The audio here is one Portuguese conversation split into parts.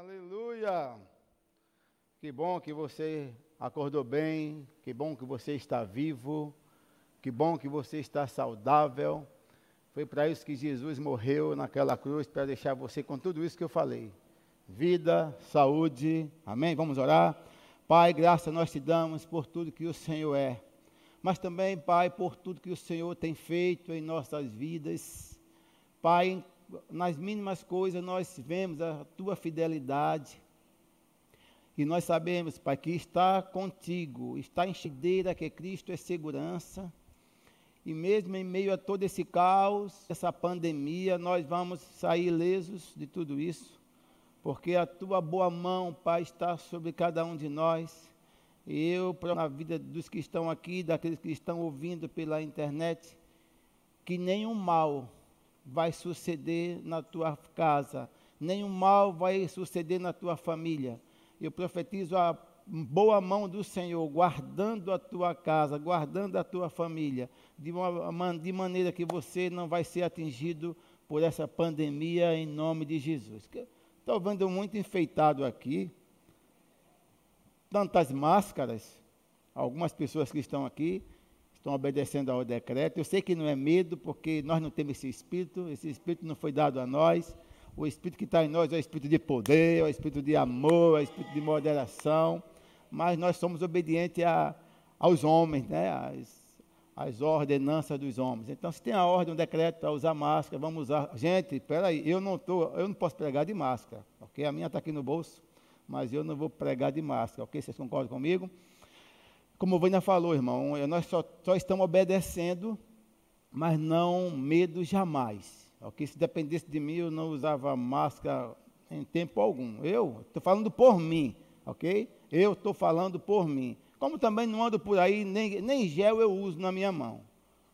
Aleluia! Que bom que você acordou bem, que bom que você está vivo, que bom que você está saudável. Foi para isso que Jesus morreu naquela cruz, para deixar você com tudo isso que eu falei: vida, saúde, amém? Vamos orar. Pai, graça nós te damos por tudo que o Senhor é, mas também, Pai, por tudo que o Senhor tem feito em nossas vidas. Pai, nas mínimas coisas nós vemos a tua fidelidade. E nós sabemos, Pai, que está contigo, está em chedeira, que Cristo é segurança. E mesmo em meio a todo esse caos, essa pandemia, nós vamos sair ilesos de tudo isso, porque a tua boa mão, Pai, está sobre cada um de nós. E eu, na vida dos que estão aqui, daqueles que estão ouvindo pela internet, que nenhum mal vai suceder na tua casa, nenhum mal vai suceder na tua família. Eu profetizo a boa mão do Senhor, guardando a tua casa, guardando a tua família, de, uma, de maneira que você não vai ser atingido por essa pandemia em nome de Jesus. Estou vendo muito enfeitado aqui, tantas máscaras, algumas pessoas que estão aqui, estão obedecendo ao decreto. Eu sei que não é medo, porque nós não temos esse espírito, esse espírito não foi dado a nós. O espírito que está em nós é o espírito de poder, é o espírito de amor, é o espírito de moderação. Mas nós somos obedientes a, aos homens, né? As, as ordenanças dos homens. Então, se tem a ordem, um decreto para usar máscara, vamos usar. Gente, espera aí, eu não tô, eu não posso pregar de máscara, ok? A minha está aqui no bolso, mas eu não vou pregar de máscara, ok? Vocês concordam comigo? Como o Vânia falou, irmão, nós só, só estamos obedecendo, mas não medo jamais. Okay? Se dependesse de mim, eu não usava máscara em tempo algum. Eu estou falando por mim, ok? Eu estou falando por mim. Como também não ando por aí, nem, nem gel eu uso na minha mão.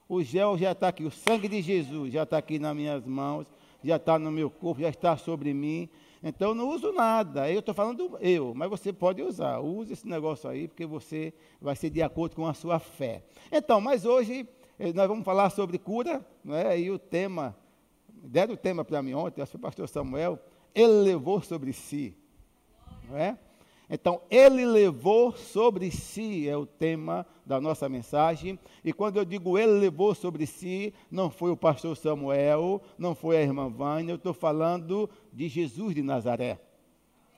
O gel já está aqui, o sangue de Jesus já está aqui nas minhas mãos, já está no meu corpo, já está sobre mim. Então não uso nada. Eu estou falando eu, mas você pode usar. Use esse negócio aí, porque você vai ser de acordo com a sua fé. Então, mas hoje eh, nós vamos falar sobre cura, né? E o tema, deram o tema para mim ontem, acho que o pastor Samuel, ele levou sobre si. Não é? Então, ele levou sobre si, é o tema da nossa mensagem. E quando eu digo ele levou sobre si, não foi o pastor Samuel, não foi a irmã Vânia, eu estou falando de Jesus de Nazaré.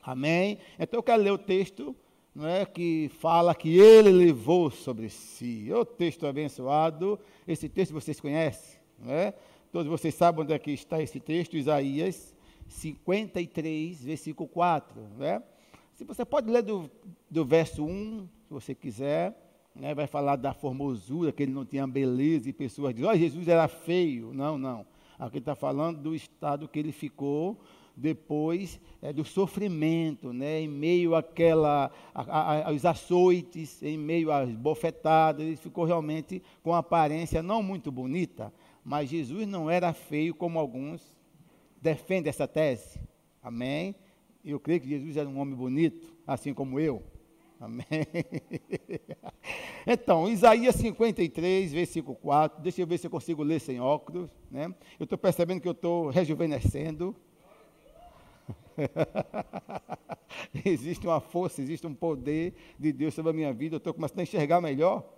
Amém? Então eu quero ler o texto não é, que fala que ele levou sobre si. É o texto abençoado. Esse texto vocês conhecem, não é? Todos vocês sabem onde é que está esse texto, Isaías 53, versículo 4, não é? Se você pode ler do, do verso 1, se você quiser, né, vai falar da formosura, que ele não tinha beleza, e pessoas dizem, olha, Jesus era feio. Não, não. Aqui está falando do estado que ele ficou depois é, do sofrimento, né, em meio àquela, a, a, aos açoites, em meio às bofetadas, ele ficou realmente com aparência não muito bonita, mas Jesus não era feio como alguns defendem essa tese. Amém? Eu creio que Jesus era um homem bonito, assim como eu. Amém. Então, Isaías 53, versículo 4. Deixa eu ver se eu consigo ler sem óculos. Né? Eu estou percebendo que eu estou rejuvenescendo. existe uma força, existe um poder de Deus sobre a minha vida. Eu estou começando a enxergar melhor.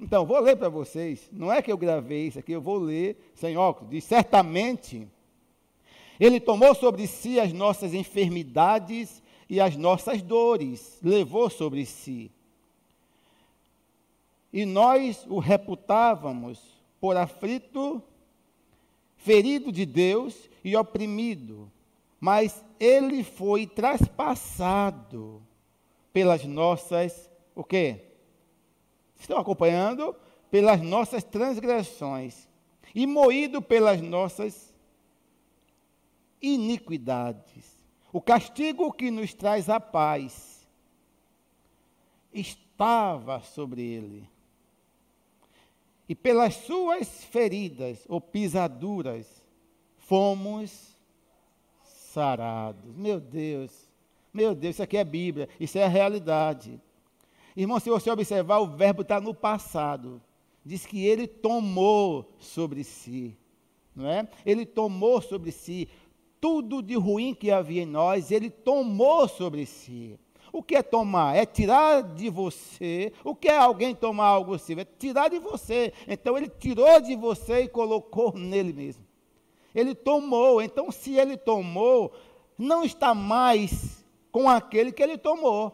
Então, vou ler para vocês. Não é que eu gravei isso aqui, eu vou ler sem óculos. Diz: certamente ele tomou sobre si as nossas enfermidades e as nossas dores, levou sobre si. E nós o reputávamos por aflito, ferido de Deus e oprimido, mas ele foi traspassado pelas nossas, o quê? Estão acompanhando? Pelas nossas transgressões e moído pelas nossas iniquidades. O castigo que nos traz a paz estava sobre ele. E pelas suas feridas ou pisaduras fomos sarados. Meu Deus, meu Deus, isso aqui é Bíblia, isso é a realidade. Irmão, se você observar, o verbo está no passado. Diz que ele tomou sobre si, não é? Ele tomou sobre si tudo de ruim que havia em nós, ele tomou sobre si. O que é tomar? É tirar de você. O que é alguém tomar algo seu? É tirar de você. Então ele tirou de você e colocou nele mesmo. Ele tomou. Então, se ele tomou, não está mais com aquele que ele tomou.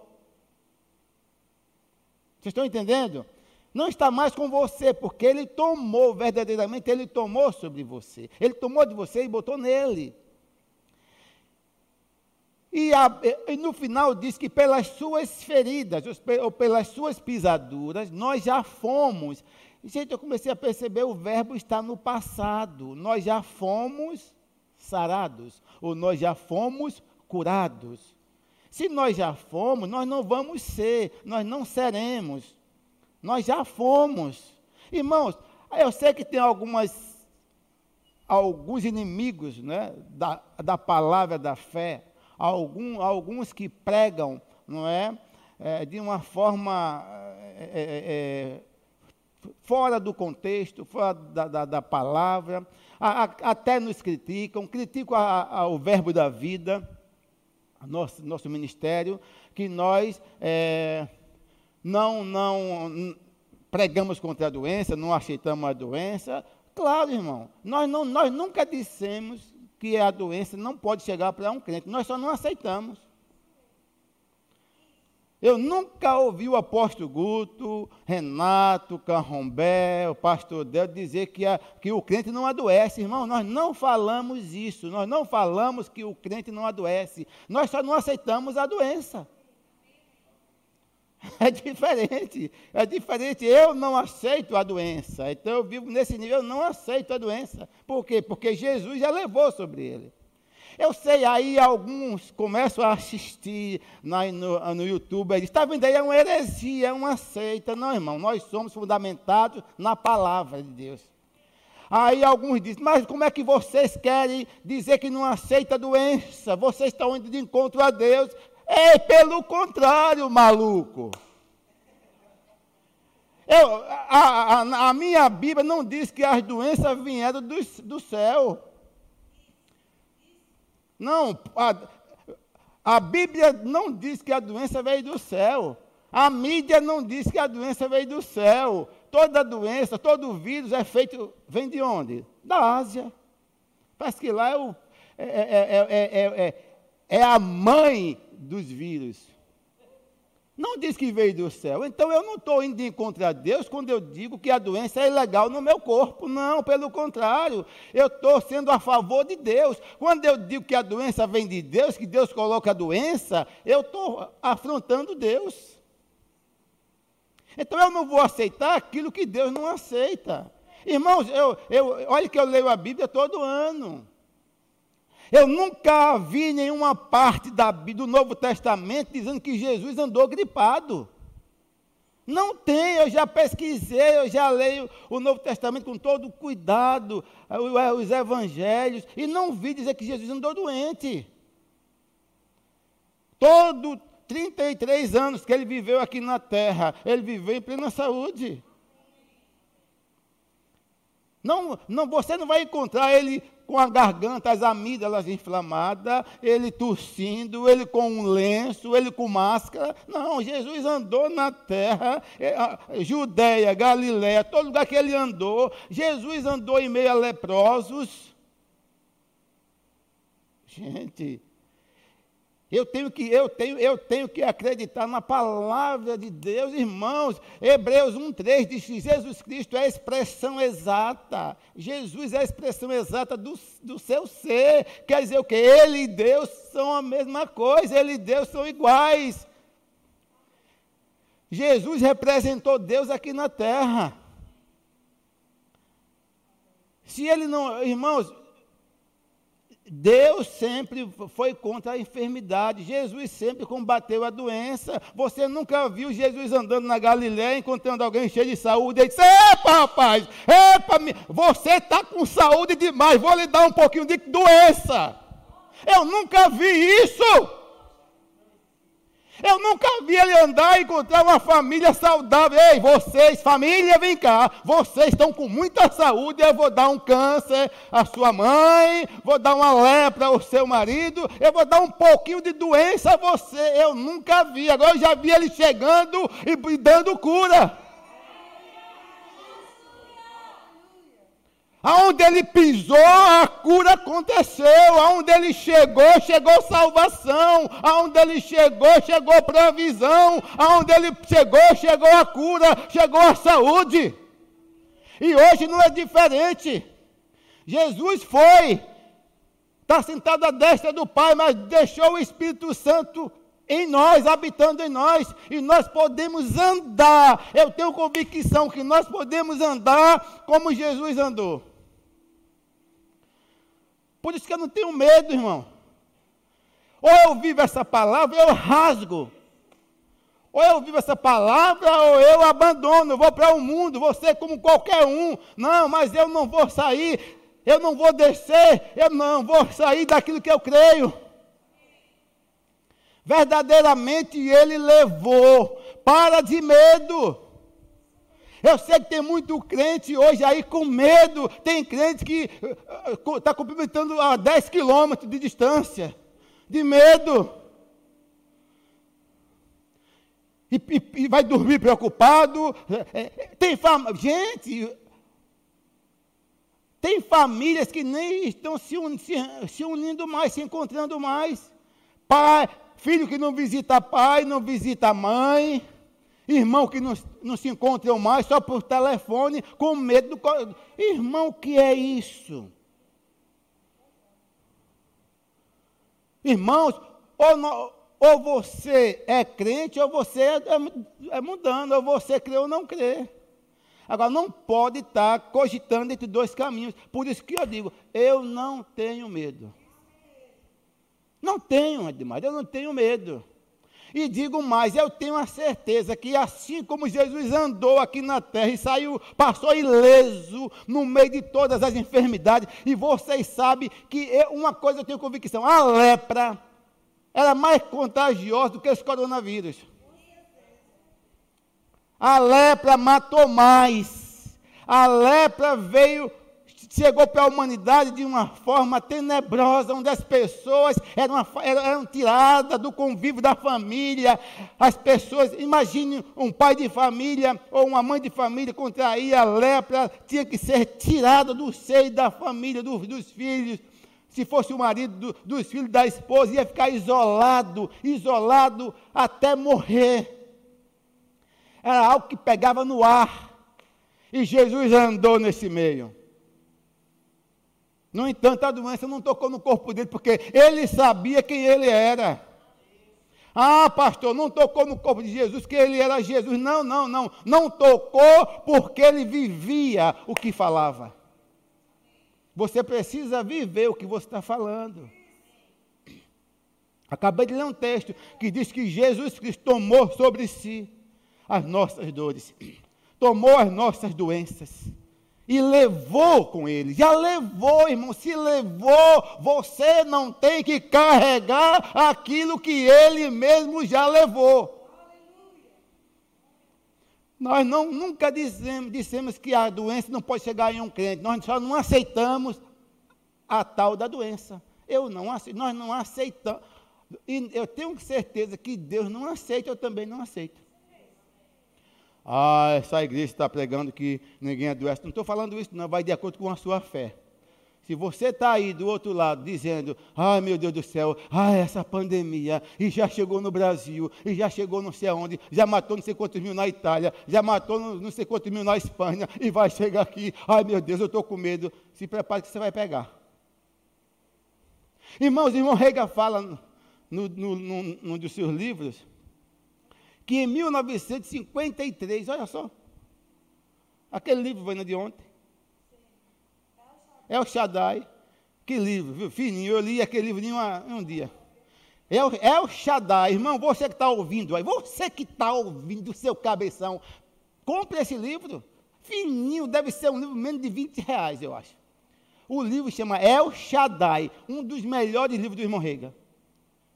Vocês estão entendendo? Não está mais com você, porque ele tomou, verdadeiramente, ele tomou sobre você. Ele tomou de você e botou nele. E, a, e, no final diz que pelas suas feridas, ou pelas suas pisaduras, nós já fomos. Gente, eu comecei a perceber o verbo está no passado. Nós já fomos sarados, ou nós já fomos curados. Se nós já fomos, nós não vamos ser, nós não seremos. Nós já fomos. Irmãos, eu sei que tem algumas alguns inimigos né, da, da palavra da fé, algum, alguns que pregam, não é, é de uma forma é, é, é, fora do contexto, fora da, da, da palavra, a, a, até nos criticam, criticam a, o verbo da vida, nosso, nosso ministério, que nós é, não, não pregamos contra a doença, não aceitamos a doença. Claro, irmão, nós, não, nós nunca dissemos que a doença não pode chegar para um crente. Nós só não aceitamos. Eu nunca ouvi o apóstolo Guto, Renato, Carrombé, o pastor Del dizer que, a, que o crente não adoece. Irmão, nós não falamos isso. Nós não falamos que o crente não adoece. Nós só não aceitamos a doença. É diferente, é diferente. Eu não aceito a doença. Então eu vivo nesse nível, eu não aceito a doença. Por quê? Porque Jesus já levou sobre ele. Eu sei, aí alguns começam a assistir na, no, no YouTube, eles está vendo aí, é uma heresia, é uma seita. Não, irmão, nós somos fundamentados na palavra de Deus. Aí alguns dizem, mas como é que vocês querem dizer que não aceita a doença? Vocês estão indo de encontro a Deus. É pelo contrário, maluco. Eu, a, a, a, minha Bíblia não diz que as doenças vieram do, do céu. Não, a, a Bíblia não diz que a doença veio do céu. A mídia não diz que a doença veio do céu. Toda doença, todo vírus é feito, vem de onde? Da Ásia. Parece que lá é, o, é, é, é, é a mãe dos vírus. Não diz que veio do céu. Então eu não estou indo de encontro a Deus quando eu digo que a doença é ilegal no meu corpo. Não, pelo contrário. Eu estou sendo a favor de Deus. Quando eu digo que a doença vem de Deus, que Deus coloca a doença, eu estou afrontando Deus. Então eu não vou aceitar aquilo que Deus não aceita. Irmãos, eu, eu, olha que eu leio a Bíblia todo ano. Eu nunca vi nenhuma parte da, do Novo Testamento dizendo que Jesus andou gripado. Não tem, eu já pesquisei, eu já leio o Novo Testamento com todo cuidado, os evangelhos, e não vi dizer que Jesus andou doente. Todo 33 anos que ele viveu aqui na terra, ele viveu em plena saúde. Não, não, você não vai encontrar ele com a garganta, as amígdalas inflamadas, ele tossindo, ele com um lenço, ele com máscara. Não, Jesus andou na terra, é, Judéia, Galiléia, todo lugar que ele andou. Jesus andou em meio a leprosos. Gente, eu tenho que, eu tenho, eu tenho que acreditar na palavra de Deus, irmãos. Hebreus 1,3 diz que Jesus Cristo é a expressão exata. Jesus é a expressão exata do, do seu ser. Quer dizer o que? Ele e Deus são a mesma coisa, ele e Deus são iguais. Jesus representou Deus aqui na terra. Se ele não, irmãos, Deus sempre foi contra a enfermidade. Jesus sempre combateu a doença. Você nunca viu Jesus andando na Galiléia, encontrando alguém cheio de saúde. Ele disse: Epa, rapaz, epa, você está com saúde demais. Vou lhe dar um pouquinho de doença. Eu nunca vi isso. Eu nunca vi ele andar e encontrar uma família saudável. Ei, vocês, família, vem cá. Vocês estão com muita saúde. Eu vou dar um câncer à sua mãe, vou dar uma lepra ao seu marido, eu vou dar um pouquinho de doença a você. Eu nunca vi. Agora eu já vi ele chegando e, dando cura. Aonde ele pisou, a cura aconteceu. Aonde ele chegou, chegou salvação. Aonde ele chegou, chegou provisão. Aonde ele chegou, chegou a cura, chegou a saúde. E hoje não é diferente. Jesus foi, está sentado à destra do Pai, mas deixou o Espírito Santo em nós, habitando em nós, e nós podemos andar. Eu tenho convicção que nós podemos andar como Jesus andou. Por isso que eu não tenho medo, irmão. Ou eu vivo essa palavra, eu rasgo. Ou eu vivo essa palavra, ou eu abandono, vou para o mundo, vou ser como qualquer um. Não, mas eu não vou sair, eu não vou descer, eu não vou sair daquilo que eu creio. Verdadeiramente ele levou, para de medo. Eu sei que tem muito crente hoje aí com medo. Tem crente que está uh, cumprimentando a 10 quilômetros de distância. De medo. E, e, e vai dormir preocupado. É, tem fama. Gente, tem famílias que nem estão se, un, se, se unindo mais, se encontrando mais. Pai, filho que não visita pai, não visita mãe Irmão que não, não se encontram mais só por telefone, com medo do. Irmão, o que é isso? Irmãos, ou, não, ou você é crente, ou você é, é, é mudando, ou você crê ou não crê. Agora, não pode estar cogitando entre dois caminhos. Por isso que eu digo, eu não tenho medo. Não tenho, Edmar, eu não tenho medo. E digo mais, eu tenho a certeza que assim como Jesus andou aqui na terra e saiu, passou ileso no meio de todas as enfermidades, e vocês sabem que eu, uma coisa eu tenho convicção, a lepra era mais contagiosa do que os coronavírus. A lepra matou mais. A lepra veio chegou para a humanidade de uma forma tenebrosa, onde as pessoas eram, eram tiradas do convívio da família. As pessoas, imagine um pai de família ou uma mãe de família contraía lepra, tinha que ser tirada do seio da família, dos, dos filhos. Se fosse o marido do, dos filhos da esposa, ia ficar isolado, isolado até morrer. Era algo que pegava no ar. E Jesus andou nesse meio. No entanto, a doença não tocou no corpo dele, porque ele sabia quem ele era. Ah, pastor, não tocou no corpo de Jesus, que ele era Jesus. Não, não, não. Não tocou porque ele vivia o que falava. Você precisa viver o que você está falando. Acabei de ler um texto que diz que Jesus Cristo tomou sobre si as nossas dores, tomou as nossas doenças e levou com ele. Já levou, irmão. Se levou, você não tem que carregar aquilo que ele mesmo já levou. Nós não, nunca dissemos, dissemos que a doença não pode chegar em um crente. Nós só não aceitamos a tal da doença. Eu não aceito, nós não aceitamos. E eu tenho certeza que Deus não aceita, eu também não aceito. Ah, essa igreja está pregando que ninguém adoece. Não estou falando isso, não, vai de acordo com a sua fé. Se você está aí do outro lado dizendo, ai meu Deus do céu, ai essa pandemia, e já chegou no Brasil, e já chegou não sei aonde, já matou não sei quantos mil na Itália, já matou não sei quantos mil na Espanha, e vai chegar aqui, ai meu Deus, eu estou com medo. Se prepare que você vai pegar. Irmãos, irmão Rega fala no, no, no, num dos seus livros, que em 1953, olha só, aquele livro veio de ontem, é o Shaddai, que livro, viu, fininho, eu li aquele livro em, uma, em um dia. É o, é o Shaddai, irmão, você que está ouvindo aí, você que está ouvindo seu cabeção, compre esse livro, fininho, deve ser um livro menos de 20 reais, eu acho. O livro chama El Shaddai, um dos melhores livros do irmão Rega.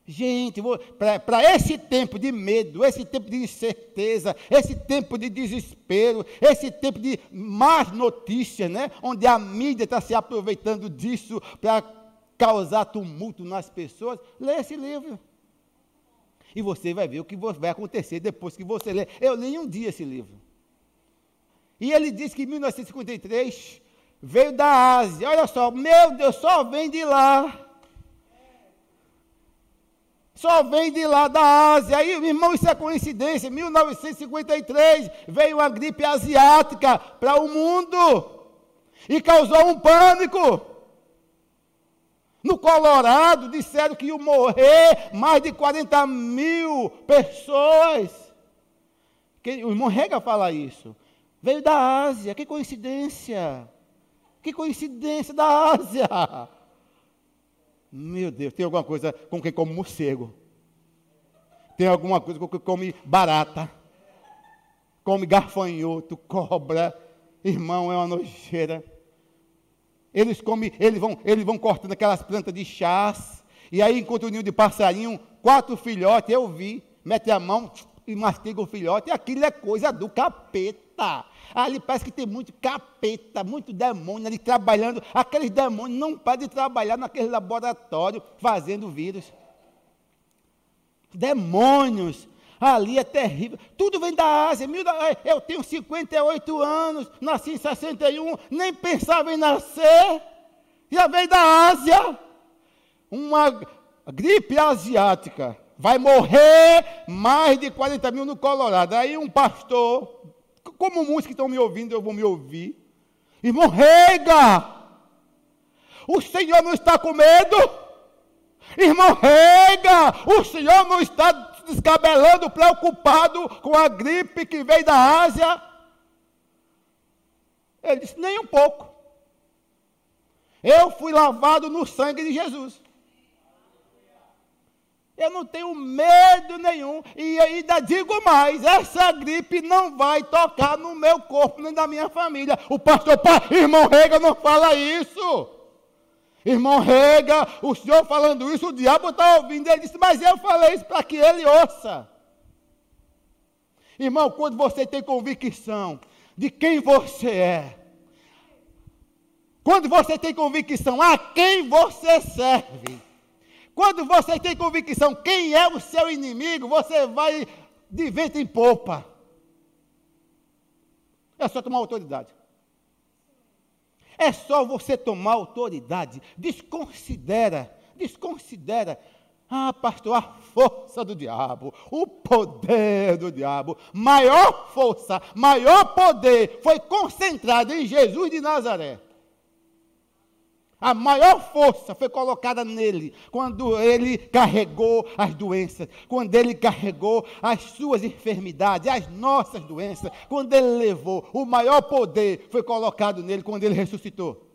Gente, para esse tempo de medo, esse tempo de incerteza, esse tempo de desespero, esse tempo de más notícias, né? onde a mídia está se aproveitando disso para causar tumulto nas pessoas, lê esse livro. E você vai ver o que vai acontecer depois que você lê. Eu li um dia esse livro. E ele diz que em 1953 veio da Ásia. Olha só, meu Deus, só vem de lá. Só vem de lá da Ásia. Aí, irmão, isso é coincidência. Em 1953 veio uma gripe asiática para o mundo e causou um pânico. No Colorado disseram que iam morrer mais de 40 mil pessoas. O irmão Rega fala isso. Veio da Ásia, que coincidência. Que coincidência da Ásia. Meu Deus, tem alguma coisa com quem come morcego. Tem alguma coisa com quem come barata. Come garfanhoto, cobra. Irmão, é uma nojeira. Eles comem, eles vão, eles vão cortando aquelas plantas de chás. E aí encontra o ninho de passarinho, quatro filhotes, eu vi, mete a mão e mastiga o filhote. E aquilo é coisa do capeta. Ali parece que tem muito capeta, muito demônio ali trabalhando. Aqueles demônios não podem trabalhar naquele laboratório fazendo vírus. Demônios. Ali é terrível. Tudo vem da Ásia. Eu tenho 58 anos, nasci em 61, nem pensava em nascer. Já veio da Ásia. Uma gripe asiática. Vai morrer mais de 40 mil no Colorado. Aí um pastor como muitos que estão me ouvindo, eu vou me ouvir. Irmão, rega! O Senhor não está com medo? Irmão, rega! O Senhor não está descabelando, preocupado com a gripe que veio da Ásia? Ele disse: nem um pouco. Eu fui lavado no sangue de Jesus. Eu não tenho medo nenhum. E ainda digo mais: essa gripe não vai tocar no meu corpo nem na minha família. O pastor, pai, irmão Rega, não fala isso. Irmão Rega, o senhor falando isso, o diabo está ouvindo. Ele disse, mas eu falei isso para que ele ouça. Irmão, quando você tem convicção de quem você é, quando você tem convicção a quem você serve, quando você tem convicção quem é o seu inimigo, você vai de vento em popa. É só tomar autoridade. É só você tomar autoridade. Desconsidera, desconsidera. Ah, pastor, a força do diabo, o poder do diabo, maior força, maior poder foi concentrado em Jesus de Nazaré. A maior força foi colocada nele quando ele carregou as doenças, quando ele carregou as suas enfermidades, as nossas doenças, quando ele levou. O maior poder foi colocado nele quando ele ressuscitou.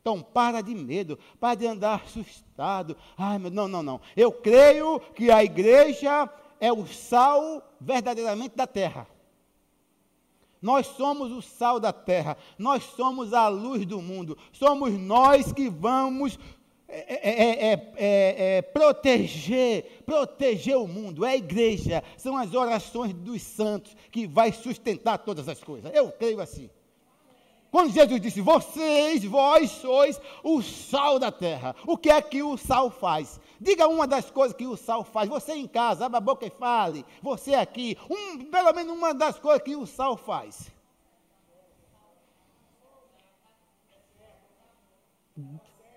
Então, para de medo, para de andar assustado. Ai, meu, não, não, não. Eu creio que a igreja é o sal verdadeiramente da terra. Nós somos o sal da terra, nós somos a luz do mundo, somos nós que vamos é, é, é, proteger, proteger o mundo, é a igreja, são as orações dos santos que vai sustentar todas as coisas. Eu creio assim. Quando Jesus disse: Vocês, vós sois o sal da terra. O que é que o sal faz? Diga uma das coisas que o sal faz. Você em casa, abra a boca e fale. Você aqui, um, pelo menos uma das coisas que o sal faz.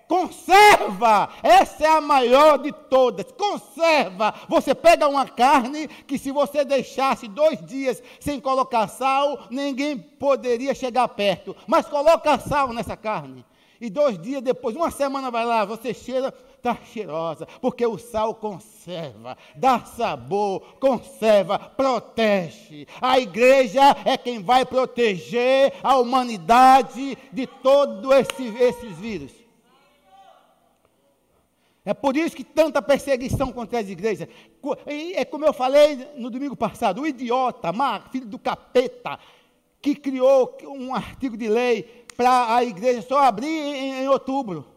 Conserva! Essa é a maior de todas. Conserva! Você pega uma carne que, se você deixasse dois dias sem colocar sal, ninguém poderia chegar perto. Mas coloca sal nessa carne. E dois dias depois, uma semana vai lá, você cheira, está cheirosa, porque o sal conserva, dá sabor, conserva, protege. A igreja é quem vai proteger a humanidade de todos esse, esses vírus. É por isso que tanta perseguição contra as igrejas. É como eu falei no domingo passado, o idiota, filho do capeta, que criou um artigo de lei para a igreja só abrir em, em outubro.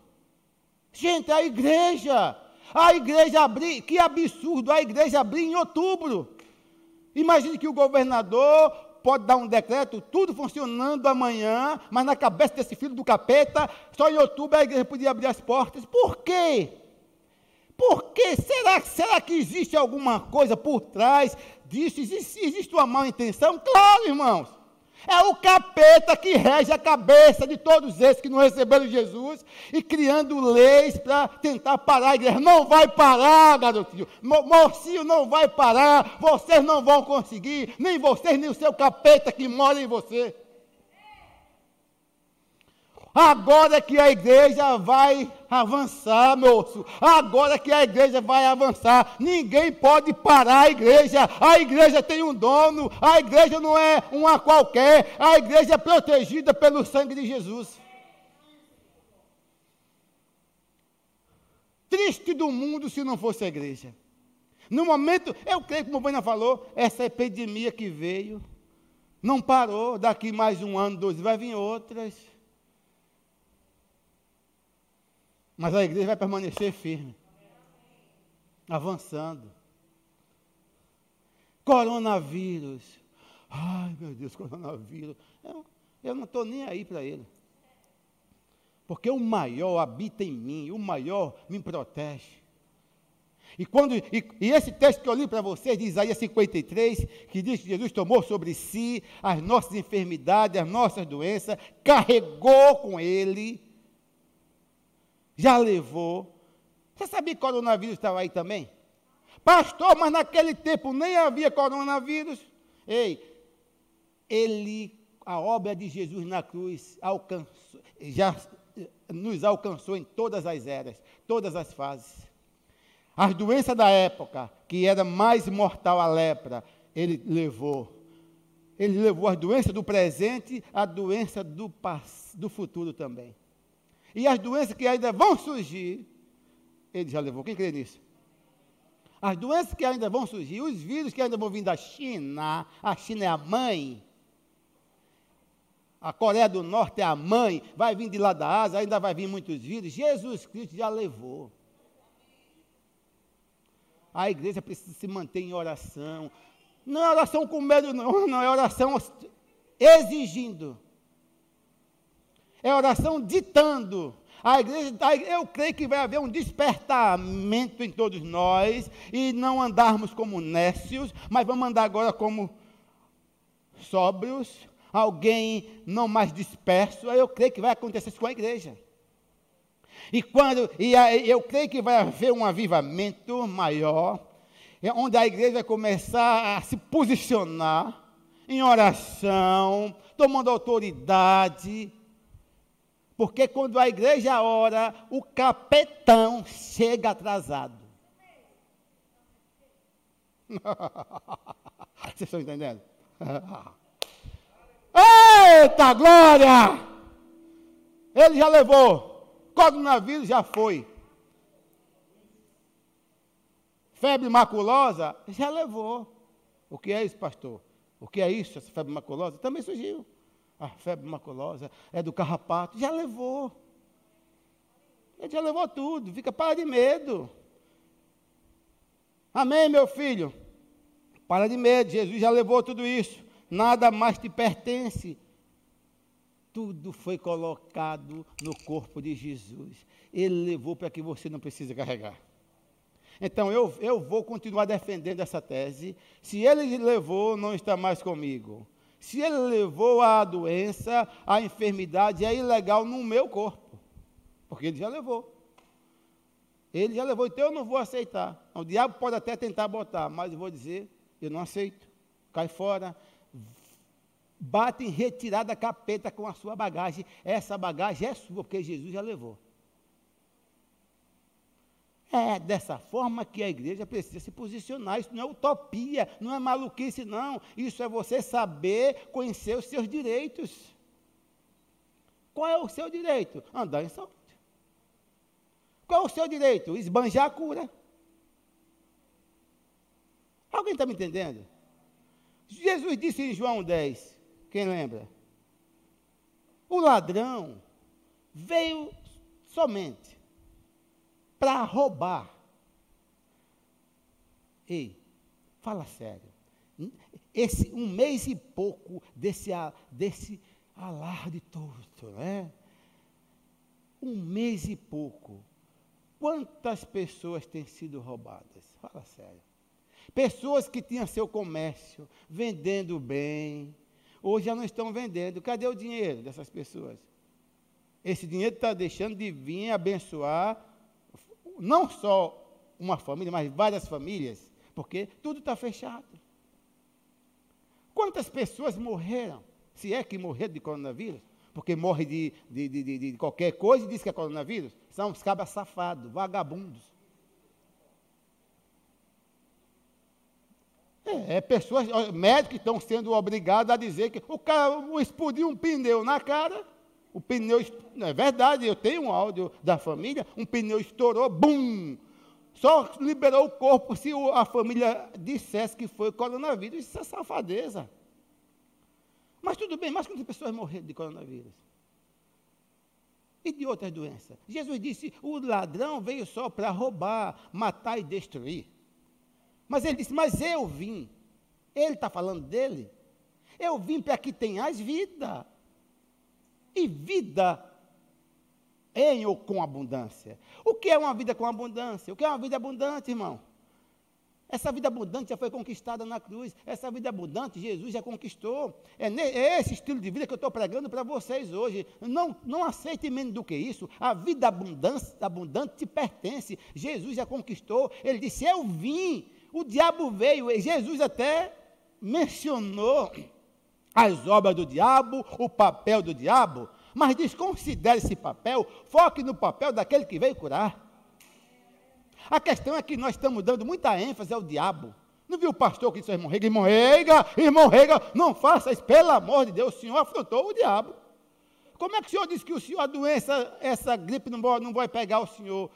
Gente, a igreja a igreja abrir, que absurdo, a igreja abrir em outubro. Imagine que o governador pode dar um decreto, tudo funcionando amanhã, mas na cabeça desse filho do capeta, só em outubro a igreja podia abrir as portas. Por quê? Por quê? Será, será que existe alguma coisa por trás disso? Existe, existe uma má intenção? Claro, irmãos. É o capeta que rege a cabeça de todos esses que não receberam Jesus e criando leis para tentar parar a igreja. Não vai parar, garotinho. Mocinho não vai parar. Vocês não vão conseguir. Nem vocês, nem o seu capeta que mora em você. Agora que a igreja vai avançar, moço. Agora que a igreja vai avançar. Ninguém pode parar a igreja. A igreja tem um dono. A igreja não é uma qualquer. A igreja é protegida pelo sangue de Jesus. Triste do mundo se não fosse a igreja. No momento, eu creio, como a Vânia falou, essa epidemia que veio, não parou. Daqui mais um ano, dois, vai vir outras. Mas a igreja vai permanecer firme, avançando. Coronavírus. Ai, meu Deus, coronavírus. Eu, eu não estou nem aí para ele. Porque o maior habita em mim, o maior me protege. E, quando, e, e esse texto que eu li para vocês, de Isaías 53, que diz que Jesus tomou sobre si as nossas enfermidades, as nossas doenças, carregou com ele já levou. Você sabia que coronavírus estava aí também? Pastor, mas naquele tempo nem havia coronavírus. Ei, ele, a obra de Jesus na cruz alcançou, já nos alcançou em todas as eras, todas as fases. As doenças da época, que era mais mortal a lepra, ele levou. Ele levou as doenças do presente, a doença do, do futuro também. E as doenças que ainda vão surgir, ele já levou. Quem crê nisso? As doenças que ainda vão surgir, os vírus que ainda vão vir da China, a China é a mãe, a Coreia do Norte é a mãe, vai vir de lá da Ásia, ainda vai vir muitos vírus. Jesus Cristo já levou. A igreja precisa se manter em oração. Não é oração com medo, não, não é oração exigindo. É oração ditando. A igreja, eu creio que vai haver um despertamento em todos nós e não andarmos como nécios, mas vamos andar agora como sóbrios, alguém não mais disperso. Eu creio que vai acontecer isso com a igreja. E quando e eu creio que vai haver um avivamento maior, é onde a igreja vai começar a se posicionar em oração, tomando autoridade porque quando a igreja ora, o capetão chega atrasado. Vocês estão entendendo? Eita glória! Ele já levou. Coronavírus já foi. Febre maculosa já levou. O que é isso, pastor? O que é isso, essa febre maculosa? Também surgiu a febre maculosa, é do carrapato, já levou. Ele já levou tudo, fica para de medo. Amém, meu filho? Para de medo, Jesus já levou tudo isso. Nada mais te pertence. Tudo foi colocado no corpo de Jesus. Ele levou para que você não precise carregar. Então eu, eu vou continuar defendendo essa tese. Se ele levou, não está mais comigo. Se ele levou a doença, a enfermidade, é ilegal no meu corpo. Porque ele já levou. Ele já levou, então eu não vou aceitar. O diabo pode até tentar botar, mas eu vou dizer, eu não aceito. Cai fora. Bate em retirada capeta com a sua bagagem. Essa bagagem é sua, porque Jesus já levou. É dessa forma que a igreja precisa se posicionar. Isso não é utopia, não é maluquice, não. Isso é você saber conhecer os seus direitos. Qual é o seu direito? Andar em saúde. Qual é o seu direito? Esbanjar a cura. Alguém está me entendendo? Jesus disse em João 10, quem lembra? O ladrão veio somente para roubar, Ei, fala sério. Esse um mês e pouco desse, desse alarde todo, né? Um mês e pouco. Quantas pessoas têm sido roubadas? Fala sério. Pessoas que tinham seu comércio, vendendo bem, hoje já não estão vendendo. Cadê o dinheiro dessas pessoas? Esse dinheiro está deixando de vir abençoar não só uma família, mas várias famílias, porque tudo está fechado. Quantas pessoas morreram? Se é que morreram de coronavírus, porque morre de, de, de, de qualquer coisa e diz que é coronavírus, são os cabas safados, vagabundos. É, é pessoas, médicos estão sendo obrigados a dizer que o cara explodiu um pneu na cara, o pneu, não é verdade, eu tenho um áudio da família, um pneu estourou, bum! Só liberou o corpo se a família dissesse que foi coronavírus. Isso é safadeza. Mas tudo bem, mas quantas pessoas morreram de coronavírus? E de outras doenças? Jesus disse: o ladrão veio só para roubar, matar e destruir. Mas ele disse: Mas eu vim. Ele está falando dele. Eu vim para que tenhas vida. E vida em ou com abundância. O que é uma vida com abundância? O que é uma vida abundante, irmão? Essa vida abundante já foi conquistada na cruz. Essa vida abundante Jesus já conquistou. É, é esse estilo de vida que eu estou pregando para vocês hoje. Não, não aceite menos do que isso. A vida abundante, abundante te pertence. Jesus já conquistou. Ele disse: Eu vim. O diabo veio. Jesus até mencionou as obras do diabo, o papel do diabo. Mas desconsidere esse papel, foque no papel daquele que veio curar. A questão é que nós estamos dando muita ênfase ao diabo. Não viu o pastor que disse, irmão Rega, irmão Rega, irmão Rega, não faça isso, pelo amor de Deus, o senhor afrontou o diabo. Como é que o senhor disse que o senhor, a doença, essa gripe não vai pegar o senhor?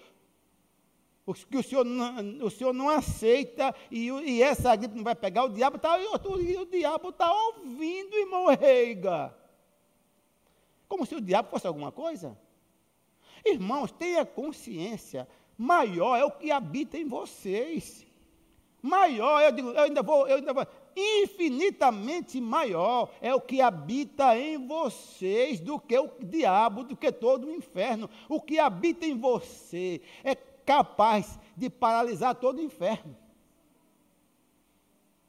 Que o senhor não, o senhor não aceita e, e essa gripe não vai pegar, o diabo está o, o diabo está ouvindo, irmão Reiga. Como se o diabo fosse alguma coisa. Irmãos, tenha consciência, maior é o que habita em vocês. Maior, eu digo, eu ainda vou, eu ainda vou, infinitamente maior é o que habita em vocês do que o diabo, do que todo o inferno. O que habita em você é capaz de paralisar todo o inferno.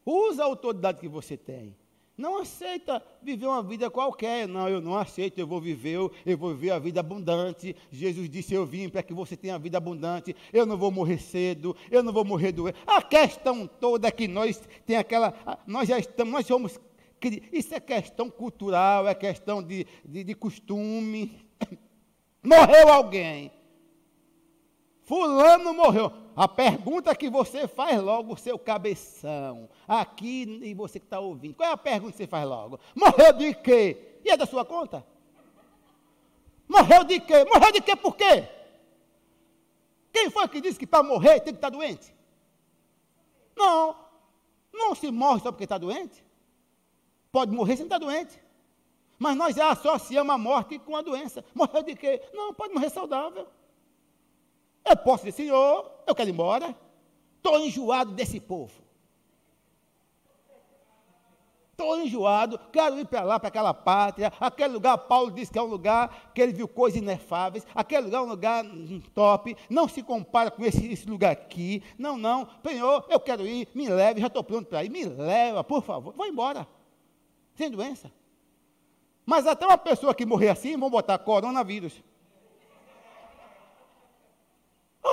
Usa a autoridade que você tem. Não aceita viver uma vida qualquer. Não, eu não aceito, eu vou viver, eu, vou viver a vida abundante. Jesus disse: Eu vim para que você tenha a vida abundante. Eu não vou morrer cedo, eu não vou morrer doente. A questão toda é que nós tem aquela. Nós já estamos, nós somos. Isso é questão cultural, é questão de, de, de costume. Morreu alguém. Fulano morreu. A pergunta que você faz logo, seu cabeção, aqui e você que está ouvindo, qual é a pergunta que você faz logo? Morreu de quê? E é da sua conta? Morreu de quê? Morreu de quê por quê? Quem foi que disse que para morrer tem que estar tá doente? Não, não se morre só porque está doente. Pode morrer sem estar tá doente. Mas nós associamos a morte com a doença. Morreu de quê? Não, pode morrer saudável. Eu posso dizer, Senhor, eu quero ir embora. Estou enjoado desse povo. Estou enjoado, quero ir para lá, para aquela pátria. Aquele lugar, Paulo disse que é um lugar que ele viu coisas inefáveis. Aquele lugar é um lugar top. Não se compara com esse, esse lugar aqui. Não, não. Senhor, eu quero ir, me leve, já estou pronto para ir. Me leva, por favor. Vou embora. Sem doença. Mas até uma pessoa que morrer assim, vão botar coronavírus.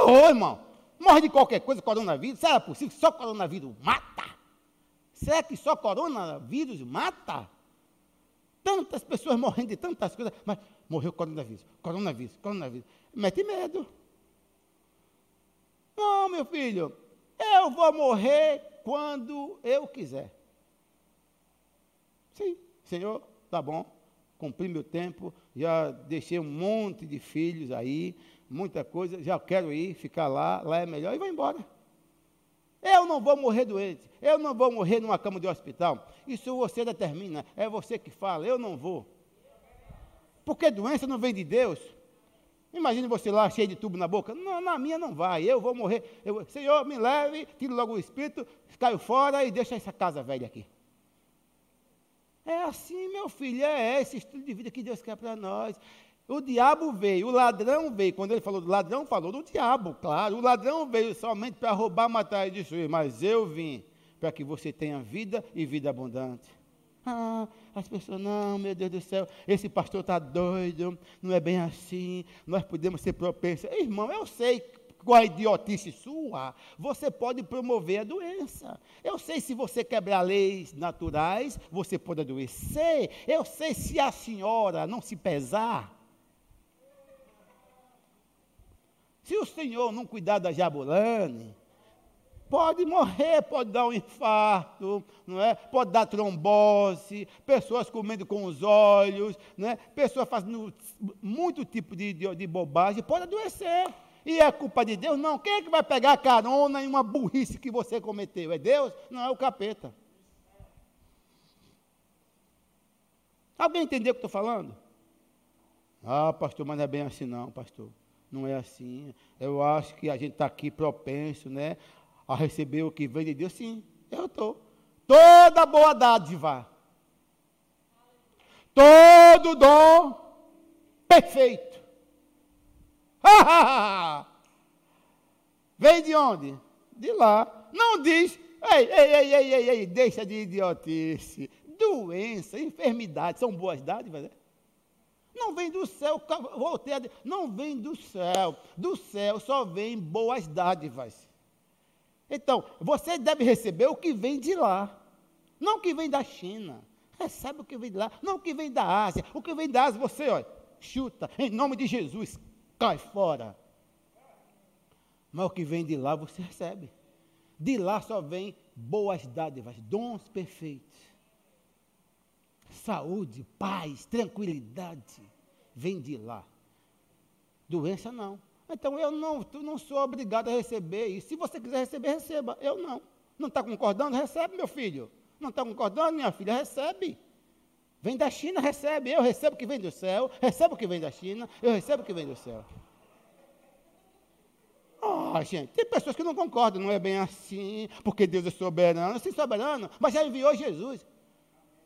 Oh, irmão, morre de qualquer coisa, coronavírus. Será possível? Só coronavírus mata? Será que só coronavírus mata? Tantas pessoas morrendo de tantas coisas, mas morreu coronavírus, coronavírus, coronavírus. Mete medo. Não, meu filho, eu vou morrer quando eu quiser. Sim, Senhor, tá bom, cumpri meu tempo, já deixei um monte de filhos aí, muita coisa, já quero ir, ficar lá, lá é melhor, e vou embora. Eu não vou morrer doente, eu não vou morrer numa cama de hospital. Isso você determina, é você que fala, eu não vou. Porque doença não vem de Deus. Imagine você lá cheio de tubo na boca. Não, na minha não vai, eu vou morrer. Eu, Senhor, me leve, tire logo o espírito, caio fora e deixa essa casa velha aqui. É assim, meu filho, é esse estilo de vida que Deus quer para nós. O diabo veio, o ladrão veio. Quando ele falou do ladrão, falou do diabo, claro. O ladrão veio somente para roubar, matar e destruir. Mas eu vim para que você tenha vida e vida abundante. Ah, as pessoas, não, meu Deus do céu, esse pastor está doido, não é bem assim, nós podemos ser propensos. Irmão, eu sei com a idiotice sua, você pode promover a doença. Eu sei se você quebrar leis naturais, você pode adoecer. Eu sei se a senhora não se pesar. Se o senhor não cuidar da Jabulane, pode morrer, pode dar um infarto, não é? pode dar trombose, pessoas comendo com os olhos, não é? pessoas fazendo muito tipo de, de, de bobagem, pode adoecer. E é culpa de Deus? Não. Quem é que vai pegar carona em uma burrice que você cometeu? É Deus? Não, é o capeta. Alguém entendeu o que estou falando? Ah, pastor, mas não é bem assim não, pastor. Não é assim. Eu acho que a gente está aqui propenso, né? a receber o que vem de Deus? Sim, eu estou. Toda boa dádiva, todo dom perfeito. vem de onde? De lá. Não diz, ei, ei, ei, ei, ei, ei deixa de idiotice. Doença, enfermidade, são boas dádivas, né? Não vem do céu, voltei a dizer, não vem do céu. Do céu só vem boas dádivas. Então, você deve receber o que vem de lá, não o que vem da China. Recebe o que vem de lá, não o que vem da Ásia. O que vem da Ásia, você, olha, chuta, em nome de Jesus, cai fora. Mas o que vem de lá, você recebe. De lá só vem boas dádivas, dons perfeitos. Saúde, paz, tranquilidade, vem de lá. Doença não. Então eu não, não sou obrigado a receber isso. Se você quiser receber, receba. Eu não. Não está concordando? Recebe, meu filho. Não está concordando, minha filha? Recebe. Vem da China, recebe. Eu recebo o que vem do céu, recebo o que vem da China, eu recebo o que vem do céu. Oh, gente, tem pessoas que não concordam, não é bem assim, porque Deus é soberano. Sim, soberano, mas já enviou Jesus.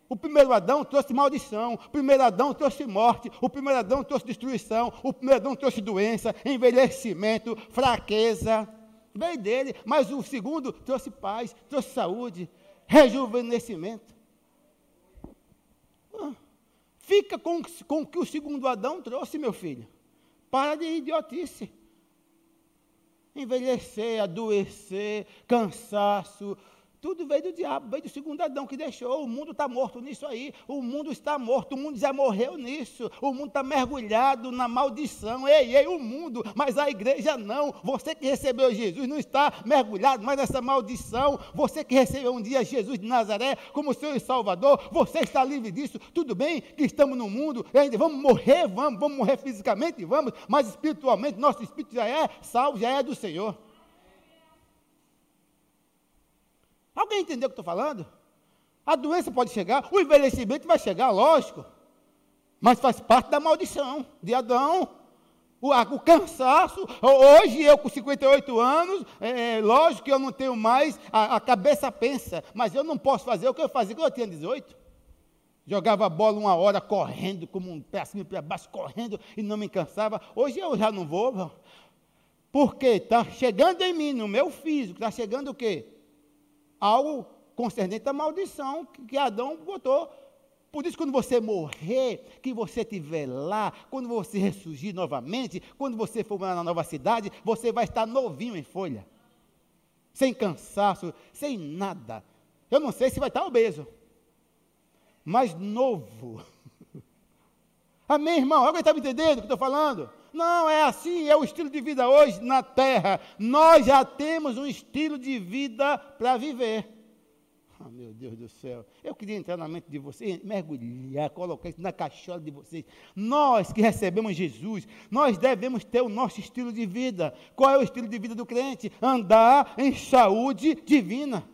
O primeiro Adão trouxe maldição, o primeiro Adão trouxe morte, o primeiro Adão trouxe destruição, o primeiro Adão trouxe doença, envelhecimento, fraqueza. Veio dele, mas o segundo trouxe paz, trouxe saúde, rejuvenescimento. Ah, fica com, com o que o segundo Adão trouxe, meu filho. Para de idiotice. Envelhecer, adoecer, cansaço, tudo veio do diabo, veio do segundo Adão que deixou. O mundo está morto nisso aí. O mundo está morto, o mundo já morreu nisso. O mundo está mergulhado na maldição. Ei, ei, o mundo, mas a igreja não. Você que recebeu Jesus não está mergulhado mais nessa maldição. Você que recebeu um dia Jesus de Nazaré como seu Salvador, você está livre disso. Tudo bem que estamos no mundo, ainda vamos morrer, vamos, vamos morrer fisicamente, vamos, mas espiritualmente, nosso espírito já é salvo, já é do Senhor. Alguém entendeu o que estou falando? A doença pode chegar, o envelhecimento vai chegar, lógico. Mas faz parte da maldição de Adão. O, o cansaço, hoje eu com 58 anos, é, é, lógico que eu não tenho mais, a, a, cabeça pensa, mas eu não posso fazer o que eu fazia quando eu tinha 18. Jogava bola uma hora correndo, como um pé acima e para baixo, correndo e não me cansava. Hoje eu já não vou, porque está chegando em mim, no meu físico, está chegando o quê? Algo concernente à maldição que Adão botou. Por isso, quando você morrer, que você estiver lá, quando você ressurgir novamente, quando você for na nova cidade, você vai estar novinho em folha, sem cansaço, sem nada. Eu não sei se vai estar obeso, mas novo. Amém, irmão? Alguém está me entendendo o que estou falando? Não, é assim, é o estilo de vida hoje na terra. Nós já temos um estilo de vida para viver. Oh, meu Deus do céu. Eu queria entrar na mente de vocês, mergulhar, colocar isso na caixola de vocês. Nós que recebemos Jesus, nós devemos ter o nosso estilo de vida. Qual é o estilo de vida do crente? Andar em saúde divina.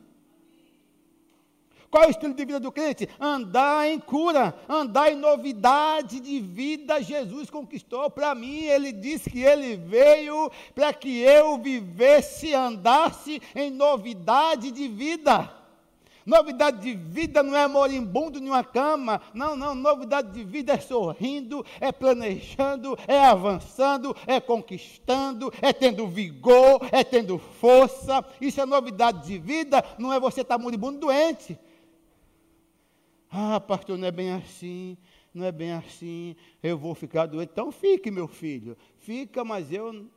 Qual é o estilo de vida do crente? Andar em cura, andar em novidade de vida. Jesus conquistou para mim. Ele disse que ele veio para que eu vivesse, andasse em novidade de vida. Novidade de vida não é moribundo em uma cama. Não, não. Novidade de vida é sorrindo, é planejando, é avançando, é conquistando, é tendo vigor, é tendo força. Isso é novidade de vida. Não é você estar moribundo doente. Ah, pastor, não é bem assim, não é bem assim, eu vou ficar doente. Então fique, meu filho, fica, mas eu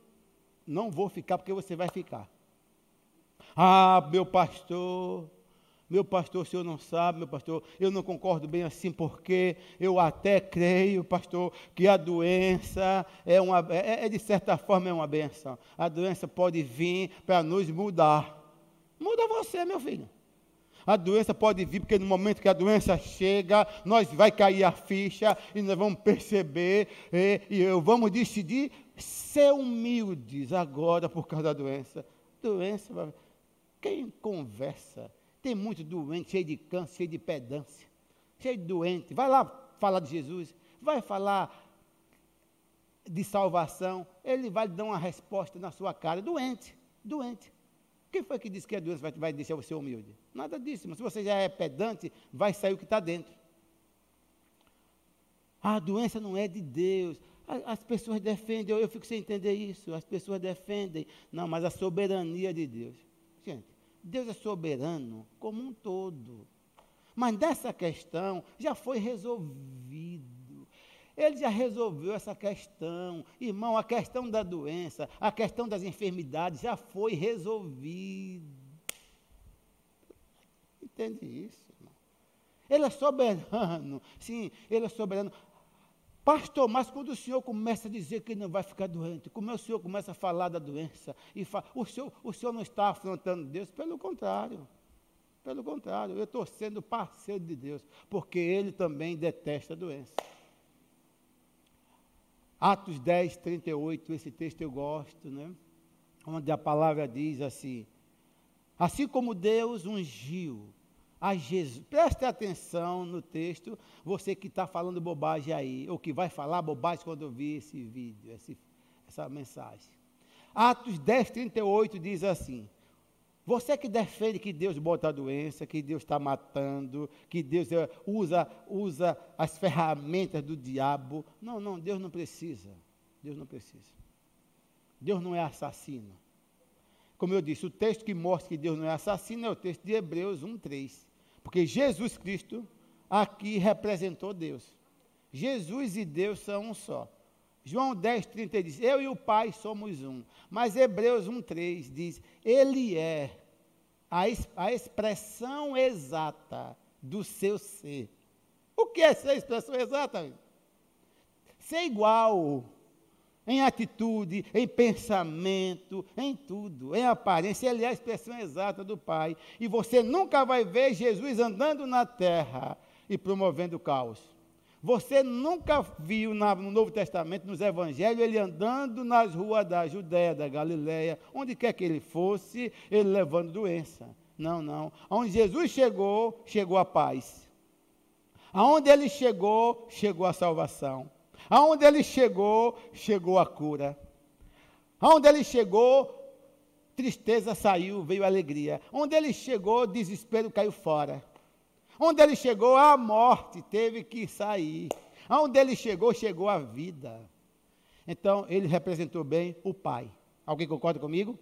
não vou ficar porque você vai ficar. Ah, meu pastor, meu pastor, o senhor não sabe, meu pastor, eu não concordo bem assim, porque eu até creio, pastor, que a doença é uma, é, é de certa forma é uma benção. A doença pode vir para nos mudar. Muda você, meu filho. A doença pode vir, porque no momento que a doença chega, nós vai cair a ficha e nós vamos perceber, e, e vamos decidir ser humildes agora por causa da doença. Doença, quem conversa? Tem muito doente, cheio de câncer, cheio de pedância, cheio de doente. Vai lá falar de Jesus, vai falar de salvação, ele vai dar uma resposta na sua cara. Doente, doente. Quem foi que disse que a doença vai, vai deixar você humilde? Nada disso. Mas se você já é pedante, vai sair o que está dentro. A doença não é de Deus. As pessoas defendem, eu, eu fico sem entender isso. As pessoas defendem. Não, mas a soberania de Deus. Gente, Deus é soberano como um todo. Mas dessa questão já foi resolvido. Ele já resolveu essa questão. Irmão, a questão da doença, a questão das enfermidades já foi resolvida. Entende isso, irmão? Ele é soberano. Sim, ele é soberano. Pastor, mas quando o senhor começa a dizer que não vai ficar doente, como o senhor começa a falar da doença, e fala, o, senhor, o senhor não está afrontando Deus, pelo contrário. Pelo contrário, eu estou sendo parceiro de Deus, porque ele também detesta a doença. Atos 10, 38, esse texto eu gosto, né? Onde a palavra diz assim: Assim como Deus ungiu a Jesus. Preste atenção no texto, você que está falando bobagem aí, ou que vai falar bobagem quando ouvir esse vídeo, esse, essa mensagem. Atos 10, 38 diz assim: você que defende que Deus bota a doença, que Deus está matando, que Deus eh, usa, usa as ferramentas do diabo. Não, não, Deus não precisa. Deus não precisa. Deus não é assassino. Como eu disse, o texto que mostra que Deus não é assassino é o texto de Hebreus 1,3. Porque Jesus Cristo aqui representou Deus. Jesus e Deus são um só. João 10, 30 diz: Eu e o Pai somos um. Mas Hebreus 1, 3 diz: Ele é a, a expressão exata do seu ser. O que é ser a expressão exata? Ser igual em atitude, em pensamento, em tudo, em aparência. Ele é a expressão exata do Pai. E você nunca vai ver Jesus andando na terra e promovendo caos. Você nunca viu no Novo Testamento, nos Evangelhos, ele andando nas ruas da Judéia, da Galiléia, onde quer que ele fosse, ele levando doença. Não, não. Onde Jesus chegou, chegou a paz. Aonde ele chegou, chegou a salvação. Aonde ele chegou, chegou a cura. Aonde ele chegou, tristeza saiu, veio alegria. Onde ele chegou, desespero caiu fora. Onde ele chegou, a morte teve que sair. Onde ele chegou, chegou a vida. Então, ele representou bem o Pai. Alguém concorda comigo?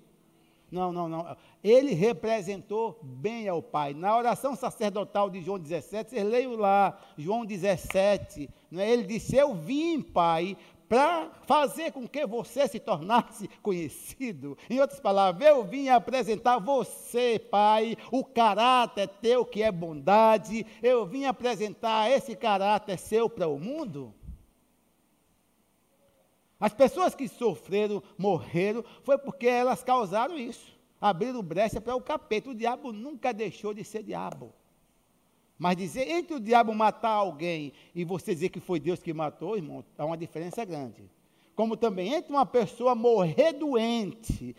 Não, não, não. Ele representou bem ao Pai. Na oração sacerdotal de João 17, vocês leiam lá, João 17, é? ele disse: Eu vim, Pai, para fazer com que você se tornasse conhecido. Em outras palavras, eu vim apresentar você, Pai, o caráter teu que é bondade. Eu vim apresentar esse caráter seu para o mundo. As pessoas que sofreram, morreram, foi porque elas causaram isso. Abriram brecha para o capeta. O diabo nunca deixou de ser diabo. Mas dizer, entre o diabo matar alguém e você dizer que foi Deus que matou, irmão, há uma diferença grande. Como também entre uma pessoa morrer doente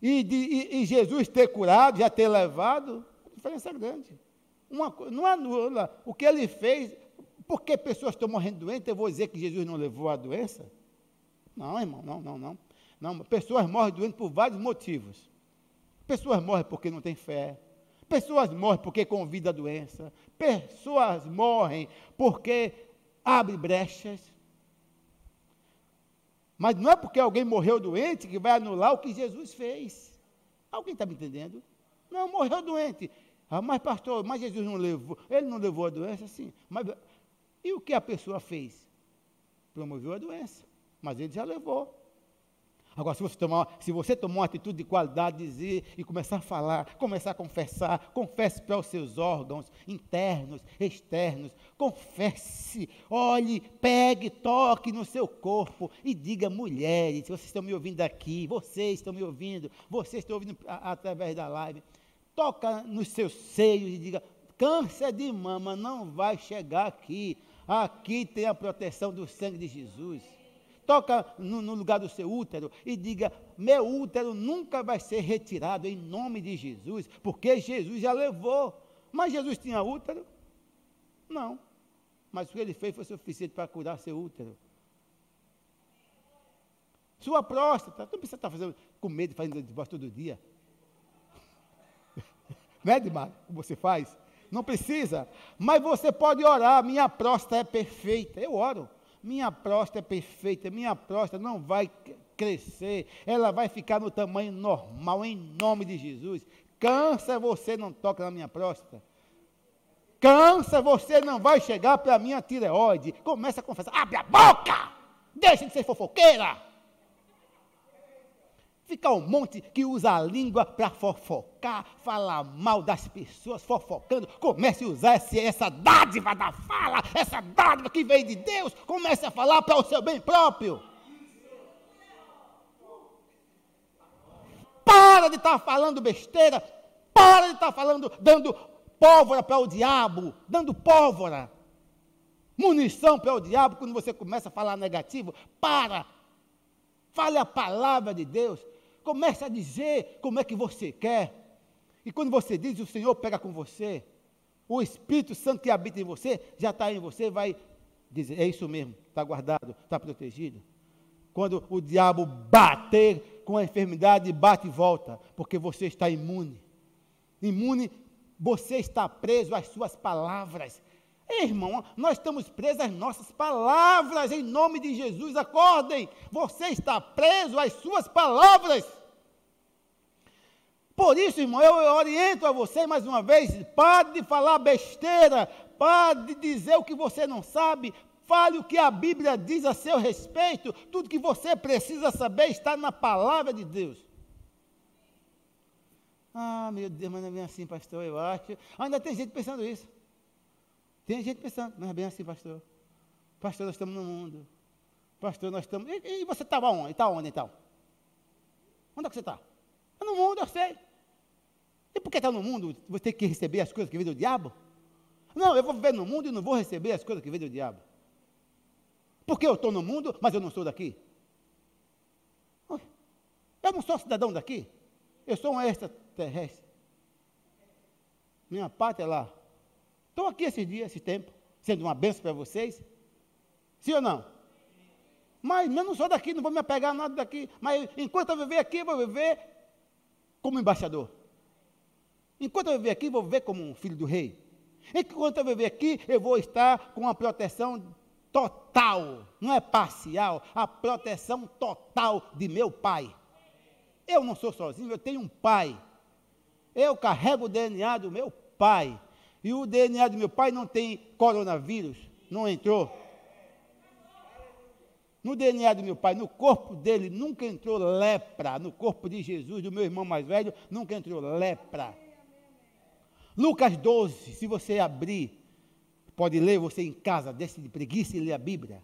e, de, e, e Jesus ter curado, já ter levado, a diferença é grande. Uma, não anula o que ele fez, porque pessoas estão morrendo doentes, eu vou dizer que Jesus não levou a doença? Não, irmão, não, não, não. não pessoas morrem doentes por vários motivos. Pessoas morrem porque não têm fé. Pessoas morrem porque convida a doença. Pessoas morrem porque abre brechas. Mas não é porque alguém morreu doente que vai anular o que Jesus fez. Alguém está me entendendo? Não, morreu doente. Ah, mas pastor, mas Jesus não levou, ele não levou a doença, sim. Mas e o que a pessoa fez? Promoveu a doença, mas ele já levou. Agora, se você tomar, se você tomar uma atitude de qualidade, dizer e começar a falar, começar a confessar, confesse para os seus órgãos internos, externos, confesse, olhe, pegue, toque no seu corpo e diga, mulheres, vocês estão me ouvindo aqui, vocês estão me ouvindo, vocês estão ouvindo a, através da live, toca nos seus seios e diga, câncer de mama não vai chegar aqui, aqui tem a proteção do sangue de Jesus toca no, no, lugar do seu útero e diga: Meu útero nunca vai ser retirado em nome de Jesus, porque Jesus já levou. Mas Jesus tinha útero? Não. Mas o que ele fez foi suficiente para curar seu útero. Sua próstata, não precisa estar fazendo, com medo de fazer divórcio todo dia. Não é, demais Como você faz? Não precisa. Mas você pode orar. Minha próstata é perfeita. Eu oro. Minha próstata é perfeita, minha próstata não vai crescer, ela vai ficar no tamanho normal, em nome de Jesus. Cansa, você não toca na minha próstata. Cansa, você não vai chegar para a minha tireoide. Começa a confessar, abre a boca! Deixa de ser fofoqueira! Fica um monte que usa a língua para fofocar, falar mal das pessoas, fofocando. Comece a usar essa, essa dádiva da fala, essa dádiva que vem de Deus. Comece a falar para o seu bem próprio. Para de estar tá falando besteira. Para de estar tá falando, dando pólvora para o diabo, dando pólvora, munição para o diabo quando você começa a falar negativo. Para. Fale a palavra de Deus. Comece a dizer como é que você quer. E quando você diz, o Senhor pega com você. O Espírito Santo que habita em você, já está em você, vai dizer, é isso mesmo, está guardado, está protegido. Quando o diabo bater com a enfermidade, bate e volta, porque você está imune. Imune, você está preso às suas palavras. Ei, irmão, nós estamos presos às nossas palavras, em nome de Jesus, acordem. Você está preso às suas palavras. Por isso, irmão, eu oriento a você mais uma vez: pare de falar besteira, pare de dizer o que você não sabe, fale o que a Bíblia diz a seu respeito. Tudo que você precisa saber está na palavra de Deus. Ah, meu Deus, mas não é bem assim, pastor, eu acho. Ainda tem gente pensando isso. Tem gente pensando, não é bem assim, pastor. Pastor, nós estamos no mundo. Pastor, nós estamos. E, e você estava onde? Está onde então? Onde é que você está? No mundo, eu sei. E porque está no mundo, você tem que receber as coisas que vêm do diabo? Não, eu vou viver no mundo e não vou receber as coisas que vêm do diabo. Porque eu estou no mundo, mas eu não sou daqui. Eu não sou cidadão daqui. Eu sou um extraterrestre. Minha pátria é lá. Estou aqui esses dias, esse tempo, sendo uma benção para vocês. Sim ou não? Mas eu não sou daqui, não vou me apegar a nada daqui. Mas enquanto eu viver aqui, eu vou viver como embaixador. Enquanto eu viver aqui, vou viver como um filho do rei. Enquanto eu viver aqui, eu vou estar com a proteção total, não é parcial, a proteção total de meu pai. Eu não sou sozinho, eu tenho um pai. Eu carrego o DNA do meu pai. E o DNA do meu pai não tem coronavírus, não entrou. No DNA do meu pai, no corpo dele, nunca entrou lepra. No corpo de Jesus, do meu irmão mais velho, nunca entrou lepra. Lucas 12, se você abrir, pode ler você em casa, desce de preguiça e lê a Bíblia.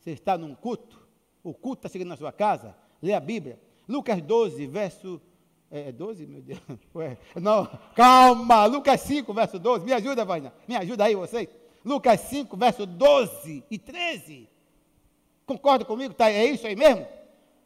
Você está num culto, o culto está chegando na sua casa, lê a Bíblia. Lucas 12, verso. É 12, é meu Deus? Ué, não, calma, Lucas 5, verso 12. Me ajuda, Vaina. Me ajuda aí, vocês. Lucas 5, verso 12 e 13. Concorda comigo? Tá, é isso aí mesmo?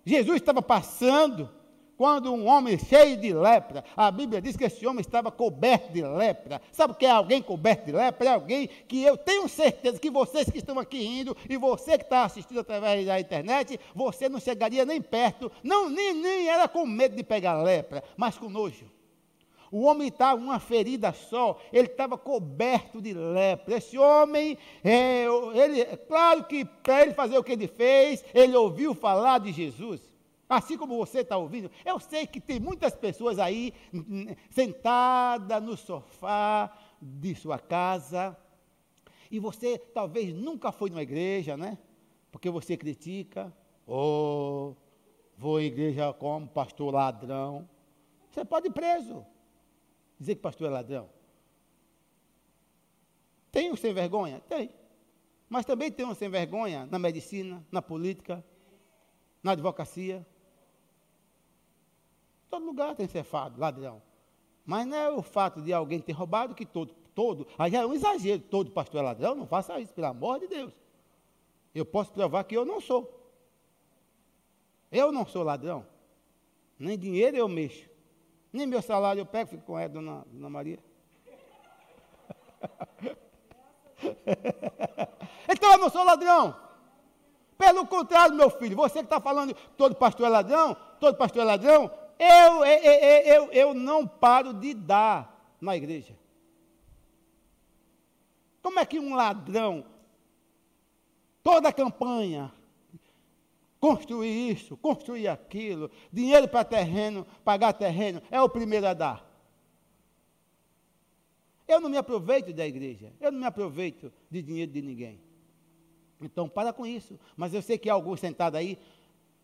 Jesus estava passando quando um homem cheio de lepra, a Bíblia diz que esse homem estava coberto de lepra. Sabe o que é alguém coberto de lepra? É alguém que eu tenho certeza que vocês que estão aqui indo e você que está assistindo através da internet, você não chegaria nem perto, não, nem, nem era com medo de pegar lepra, mas com nojo. O homem estava uma ferida só, ele estava coberto de lepra. Esse homem, é, ele, claro que para ele fazer o que ele fez, ele ouviu falar de Jesus. Assim como você está ouvindo, eu sei que tem muitas pessoas aí sentadas no sofá de sua casa, e você talvez nunca foi numa igreja, né? Porque você critica, ou oh, vou à igreja como pastor ladrão. Você pode ir preso. Dizer que pastor é ladrão. Tem um sem vergonha? Tem. Mas também tem um sem vergonha na medicina, na política, na advocacia. Todo lugar tem cefado, ladrão. Mas não é o fato de alguém ter roubado que todo, todo, aí é um exagero, todo pastor é ladrão, não faça isso, pelo amor de Deus. Eu posso provar que eu não sou. Eu não sou ladrão. Nem dinheiro eu mexo. Nem meu salário eu pego, fico com ela, dona, dona Maria. então eu não sou ladrão. Pelo contrário, meu filho, você que está falando todo pastor é ladrão, todo pastor é ladrão, eu, eu, eu, eu não paro de dar na igreja. Como é que um ladrão, toda a campanha, construir isso, construir aquilo, dinheiro para terreno, pagar terreno, é o primeiro a dar? Eu não me aproveito da igreja, eu não me aproveito de dinheiro de ninguém. Então, para com isso. Mas eu sei que há alguns sentados aí,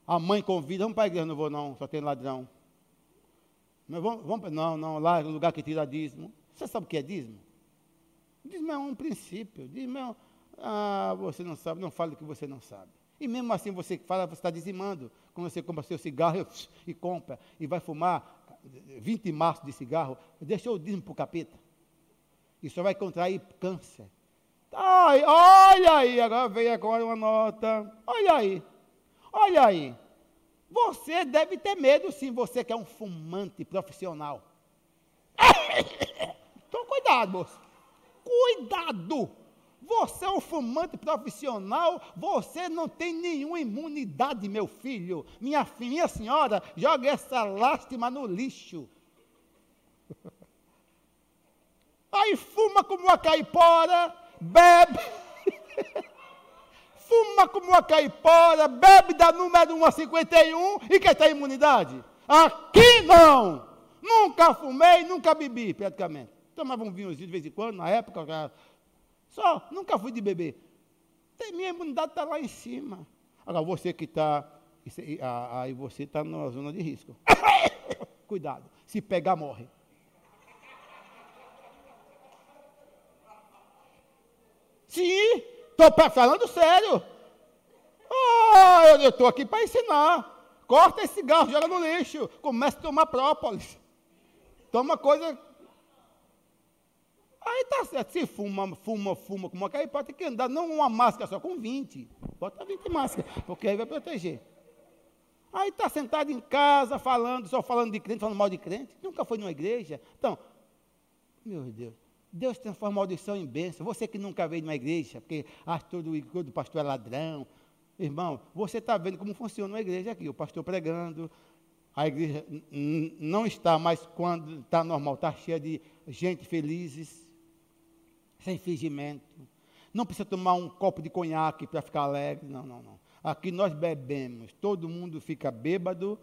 a mãe convida, vamos para a igreja, não vou não, só tem ladrão. Mas vamos, vamos, não, não, lá é lugar que tira dízimo. Você sabe o que é dízimo? Dízimo é um princípio. Dízimo é um, ah, você não sabe, não fale o que você não sabe. E mesmo assim você fala, você está dizimando. Quando você compra seu cigarro e compra, e vai fumar 20 maços de cigarro, deixou o dízimo para o capeta. E só vai contrair câncer. Ai, olha aí, agora veio agora uma nota. Olha aí, olha aí. Você deve ter medo sim, você que é um fumante profissional. Então cuidado, moço. Cuidado! Você é um fumante profissional, você não tem nenhuma imunidade, meu filho. Minha, minha senhora, joga essa lástima no lixo. Aí fuma como uma caipora, bebe. fuma como uma caipora, bebe da número 1 a 51 e quer ter imunidade. Aqui não! Nunca fumei, nunca bebi, praticamente. Tomava um vinhozinho de vez em quando, na época, só, nunca fui de beber. Minha imunidade está lá em cima. Agora, você que está, aí você está na zona de risco. Cuidado, se pegar, morre. Sim, Estou falando sério. Ah, eu estou aqui para ensinar. Corta esse cigarro, joga no lixo. Começa a tomar própolis. Toma coisa. Aí tá certo. Se fuma, fuma, fuma com uma aí pode que andar, não uma máscara só, com 20. Bota 20 máscaras, porque aí vai proteger. Aí está sentado em casa, falando, só falando de crente, falando mal de crente. Nunca foi numa igreja. Então, meu Deus. Deus transforma maldição em bênção. Você que nunca veio numa igreja, porque acha todo o pastor é ladrão. Irmão, você está vendo como funciona uma igreja aqui. O pastor pregando, a igreja não está mais quando está normal, está cheia de gente felizes, sem fingimento. Não precisa tomar um copo de conhaque para ficar alegre. Não, não, não. Aqui nós bebemos, todo mundo fica bêbado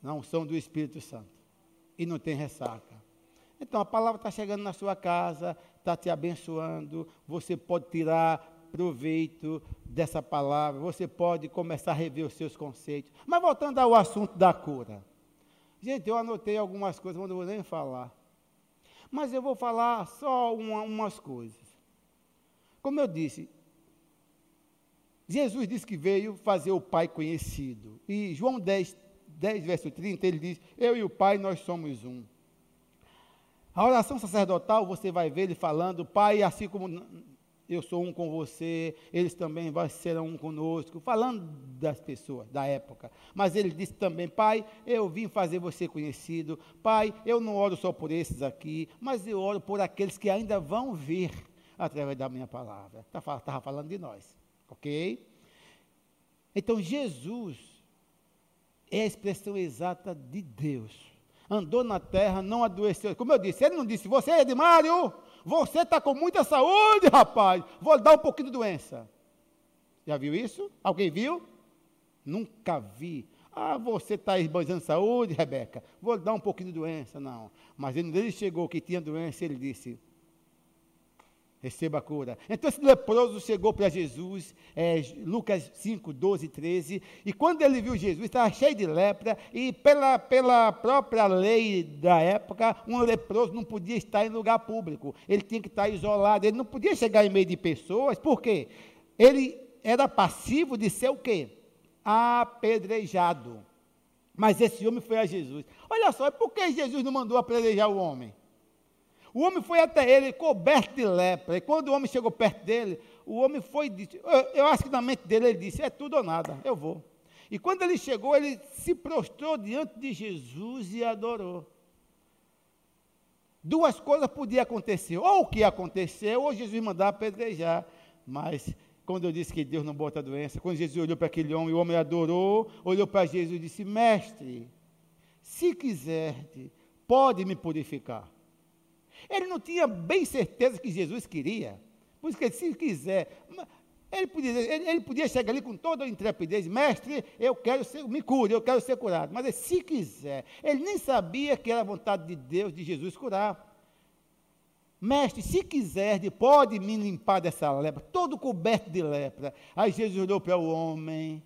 na unção do Espírito Santo. E não tem ressaca. Então a palavra está chegando na sua casa, está te abençoando, você pode tirar proveito dessa palavra, você pode começar a rever os seus conceitos. Mas voltando ao assunto da cura. Gente, eu anotei algumas coisas, mas não vou nem falar. Mas eu vou falar só uma, umas coisas. Como eu disse, Jesus disse que veio fazer o Pai conhecido. E João 10, 10 verso 30, ele diz: Eu e o Pai, nós somos um. A oração sacerdotal, você vai ver ele falando, Pai, assim como eu sou um com você, eles também serão um conosco, falando das pessoas da época. Mas ele disse também: Pai, eu vim fazer você conhecido. Pai, eu não oro só por esses aqui, mas eu oro por aqueles que ainda vão vir através da minha palavra. Estava tá, falando de nós, ok? Então, Jesus é a expressão exata de Deus. Andou na terra, não adoeceu. Como eu disse, ele não disse, você é de Mário, você está com muita saúde, rapaz. Vou dar um pouquinho de doença. Já viu isso? Alguém viu? Nunca vi. Ah, você está esbanjando saúde, Rebeca. Vou dar um pouquinho de doença. Não. Mas ele chegou que tinha doença, ele disse: receba a cura. Então esse leproso chegou para Jesus, é, Lucas 5, 12, 13, e quando ele viu Jesus, estava cheio de lepra, e pela, pela própria lei da época, um leproso não podia estar em lugar público, ele tinha que estar isolado, ele não podia chegar em meio de pessoas, por quê? Ele era passivo de ser o quê? Apedrejado. Mas esse homem foi a Jesus. Olha só, por que Jesus não mandou apedrejar o homem? O homem foi até ele coberto de lepra. E quando o homem chegou perto dele, o homem foi eu acho que na mente dele ele disse: é tudo ou nada, eu vou. E quando ele chegou, ele se prostrou diante de Jesus e adorou. Duas coisas podiam acontecer. Ou o que aconteceu, ou Jesus mandar apedrejar. Mas quando eu disse que Deus não bota doença, quando Jesus olhou para aquele homem, o homem adorou, olhou para Jesus e disse: Mestre, se quiser, pode me purificar. Ele não tinha bem certeza que Jesus queria. Por isso que se quiser, ele podia, ele, ele podia chegar ali com toda a intrepidez, mestre, eu quero ser, me cure, eu quero ser curado. Mas ele, se quiser, ele nem sabia que era a vontade de Deus, de Jesus curar. Mestre, se quiser, pode me limpar dessa lepra, todo coberto de lepra. Aí Jesus olhou para o homem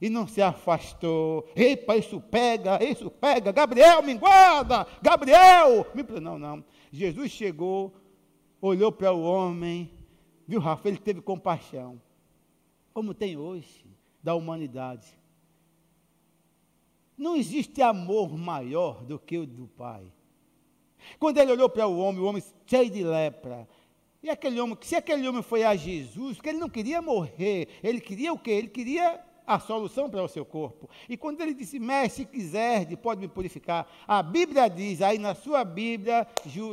e não se afastou. Epa, isso pega, isso pega. Gabriel, me guarda. Gabriel. Me... Não, não. Jesus chegou, olhou para o homem, viu, Rafa? Ele teve compaixão. Como tem hoje da humanidade. Não existe amor maior do que o do Pai. Quando ele olhou para o homem, o homem cheio de lepra, e aquele homem, se aquele homem foi a Jesus, porque ele não queria morrer, ele queria o quê? Ele queria a solução para o seu corpo. E quando ele disse, mestre, se quiser, pode me purificar, a Bíblia diz, aí na sua Bíblia,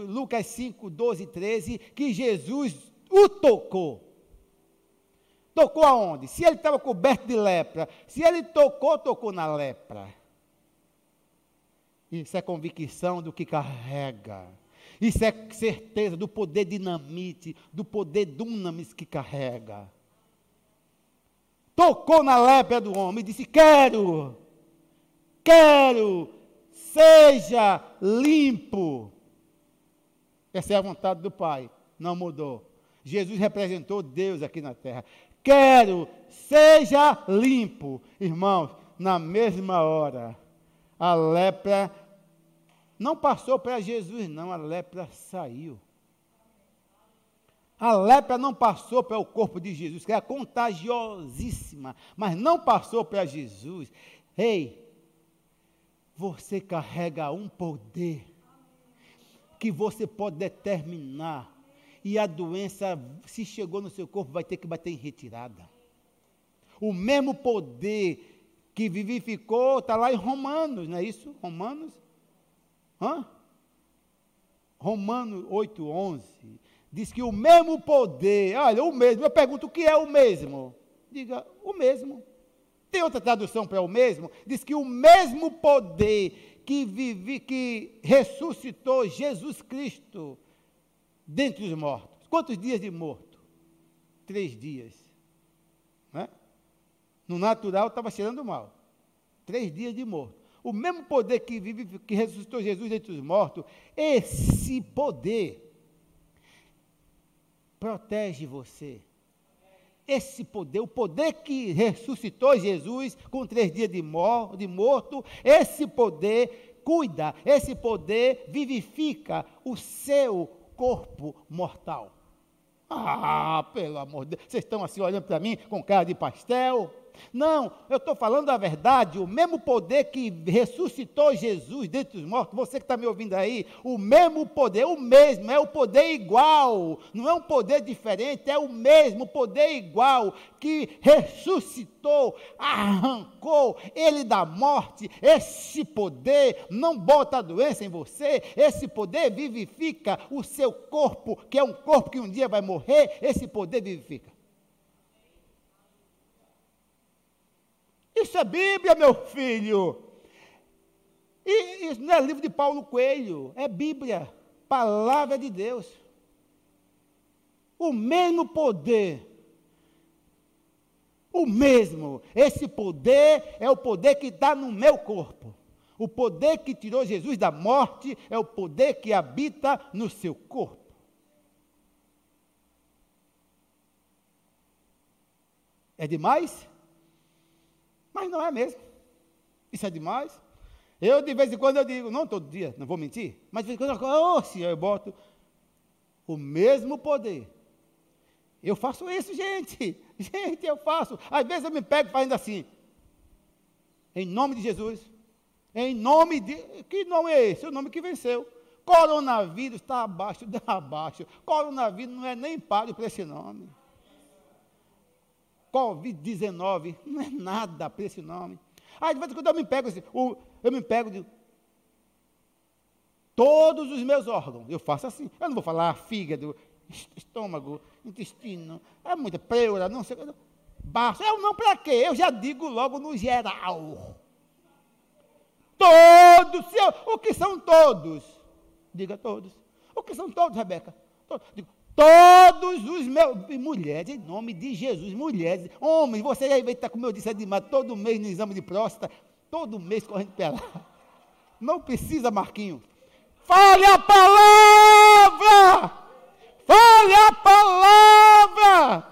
Lucas 5, 12 e 13, que Jesus o tocou. Tocou aonde? Se ele estava coberto de lepra, se ele tocou, tocou na lepra. Isso é convicção do que carrega. Isso é certeza do poder dinamite, do poder dunamis que carrega tocou na lepra do homem e disse: Quero, quero, seja limpo. Essa é a vontade do Pai, não mudou. Jesus representou Deus aqui na terra. Quero, seja limpo. Irmãos, na mesma hora, a lepra não passou para Jesus, não, a lepra saiu. A lepra não passou para o corpo de Jesus, que era contagiosíssima, mas não passou para Jesus. Ei, você carrega um poder que você pode determinar, e a doença, se chegou no seu corpo, vai ter que bater em retirada. O mesmo poder que vivificou está lá em Romanos, não é isso? Romanos? Hã? Romanos 8, 11 diz que o mesmo poder, olha, o mesmo, eu pergunto o que é o mesmo? Diga, o mesmo. Tem outra tradução para o mesmo? Diz que o mesmo poder que vive, que ressuscitou Jesus Cristo dentre os mortos. Quantos dias de morto? Três dias. Né? No natural estava cheirando mal. Três dias de morto. O mesmo poder que vive, que ressuscitou Jesus dentre os mortos, esse poder protege você. Esse poder, o poder que ressuscitou Jesus com três dias de, mor de morto, esse poder cuida, esse poder vivifica o seu corpo mortal. Ah, pelo amor de Deus, vocês estão assim olhando para mim com cara de pastel? Não, eu estou falando a verdade, o mesmo poder que ressuscitou Jesus dentre os mortos, você que está me ouvindo aí, o mesmo poder, o mesmo, é o poder igual, não é um poder diferente, é o mesmo poder igual que ressuscitou, arrancou ele da morte. Esse poder não bota a doença em você, esse poder vivifica o seu corpo, que é um corpo que um dia vai morrer, esse poder vivifica. Isso é Bíblia, meu filho. E isso não é livro de Paulo Coelho, é Bíblia, palavra de Deus. O mesmo poder, o mesmo, esse poder é o poder que está no meu corpo. O poder que tirou Jesus da morte é o poder que habita no seu corpo. É demais? Mas não é mesmo. Isso é demais. Eu, de vez em quando, eu digo, não todo dia, não vou mentir, mas de vez em quando eu, oh, Senhor, eu boto o mesmo poder. Eu faço isso, gente. Gente, eu faço. Às vezes eu me pego fazendo assim. Em nome de Jesus. Em nome de. Que nome é esse? O nome que venceu. Coronavírus está abaixo, está abaixo. Coronavírus não é nem páreo para esse nome. Covid-19, não é nada para esse nome. Aí de vez em quando eu me pego assim, eu me pego de todos os meus órgãos. Eu faço assim. Eu não vou falar fígado, estômago, intestino, é muita pleura, não sei. Baixo. Eu não para quê? Eu já digo logo no geral. Todos, o que são todos? Diga todos. O que são todos, Rebeca? Todos. Digo, Todos os meus. Mulheres, em nome de Jesus, mulheres, homens, você aí vai estar, como eu disse, é demais, todo mês no exame de próstata, todo mês correndo pela. Não precisa, Marquinho. Fale a palavra! Fale a palavra!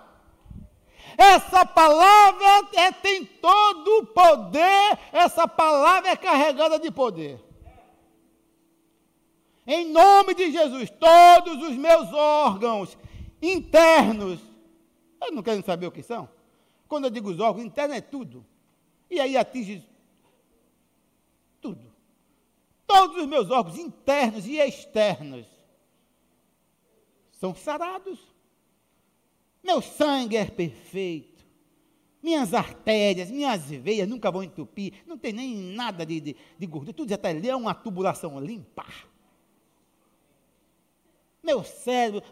Essa palavra é, tem todo o poder, essa palavra é carregada de poder. Em nome de Jesus, todos os meus órgãos internos, eu não quero saber o que são. Quando eu digo os órgãos internos, é tudo. E aí atinge tudo. Todos os meus órgãos internos e externos são sarados. Meu sangue é perfeito. Minhas artérias, minhas veias nunca vão entupir. Não tem nem nada de, de, de gordura. Tudo já está ali. É uma tubulação limpa meu cérebro,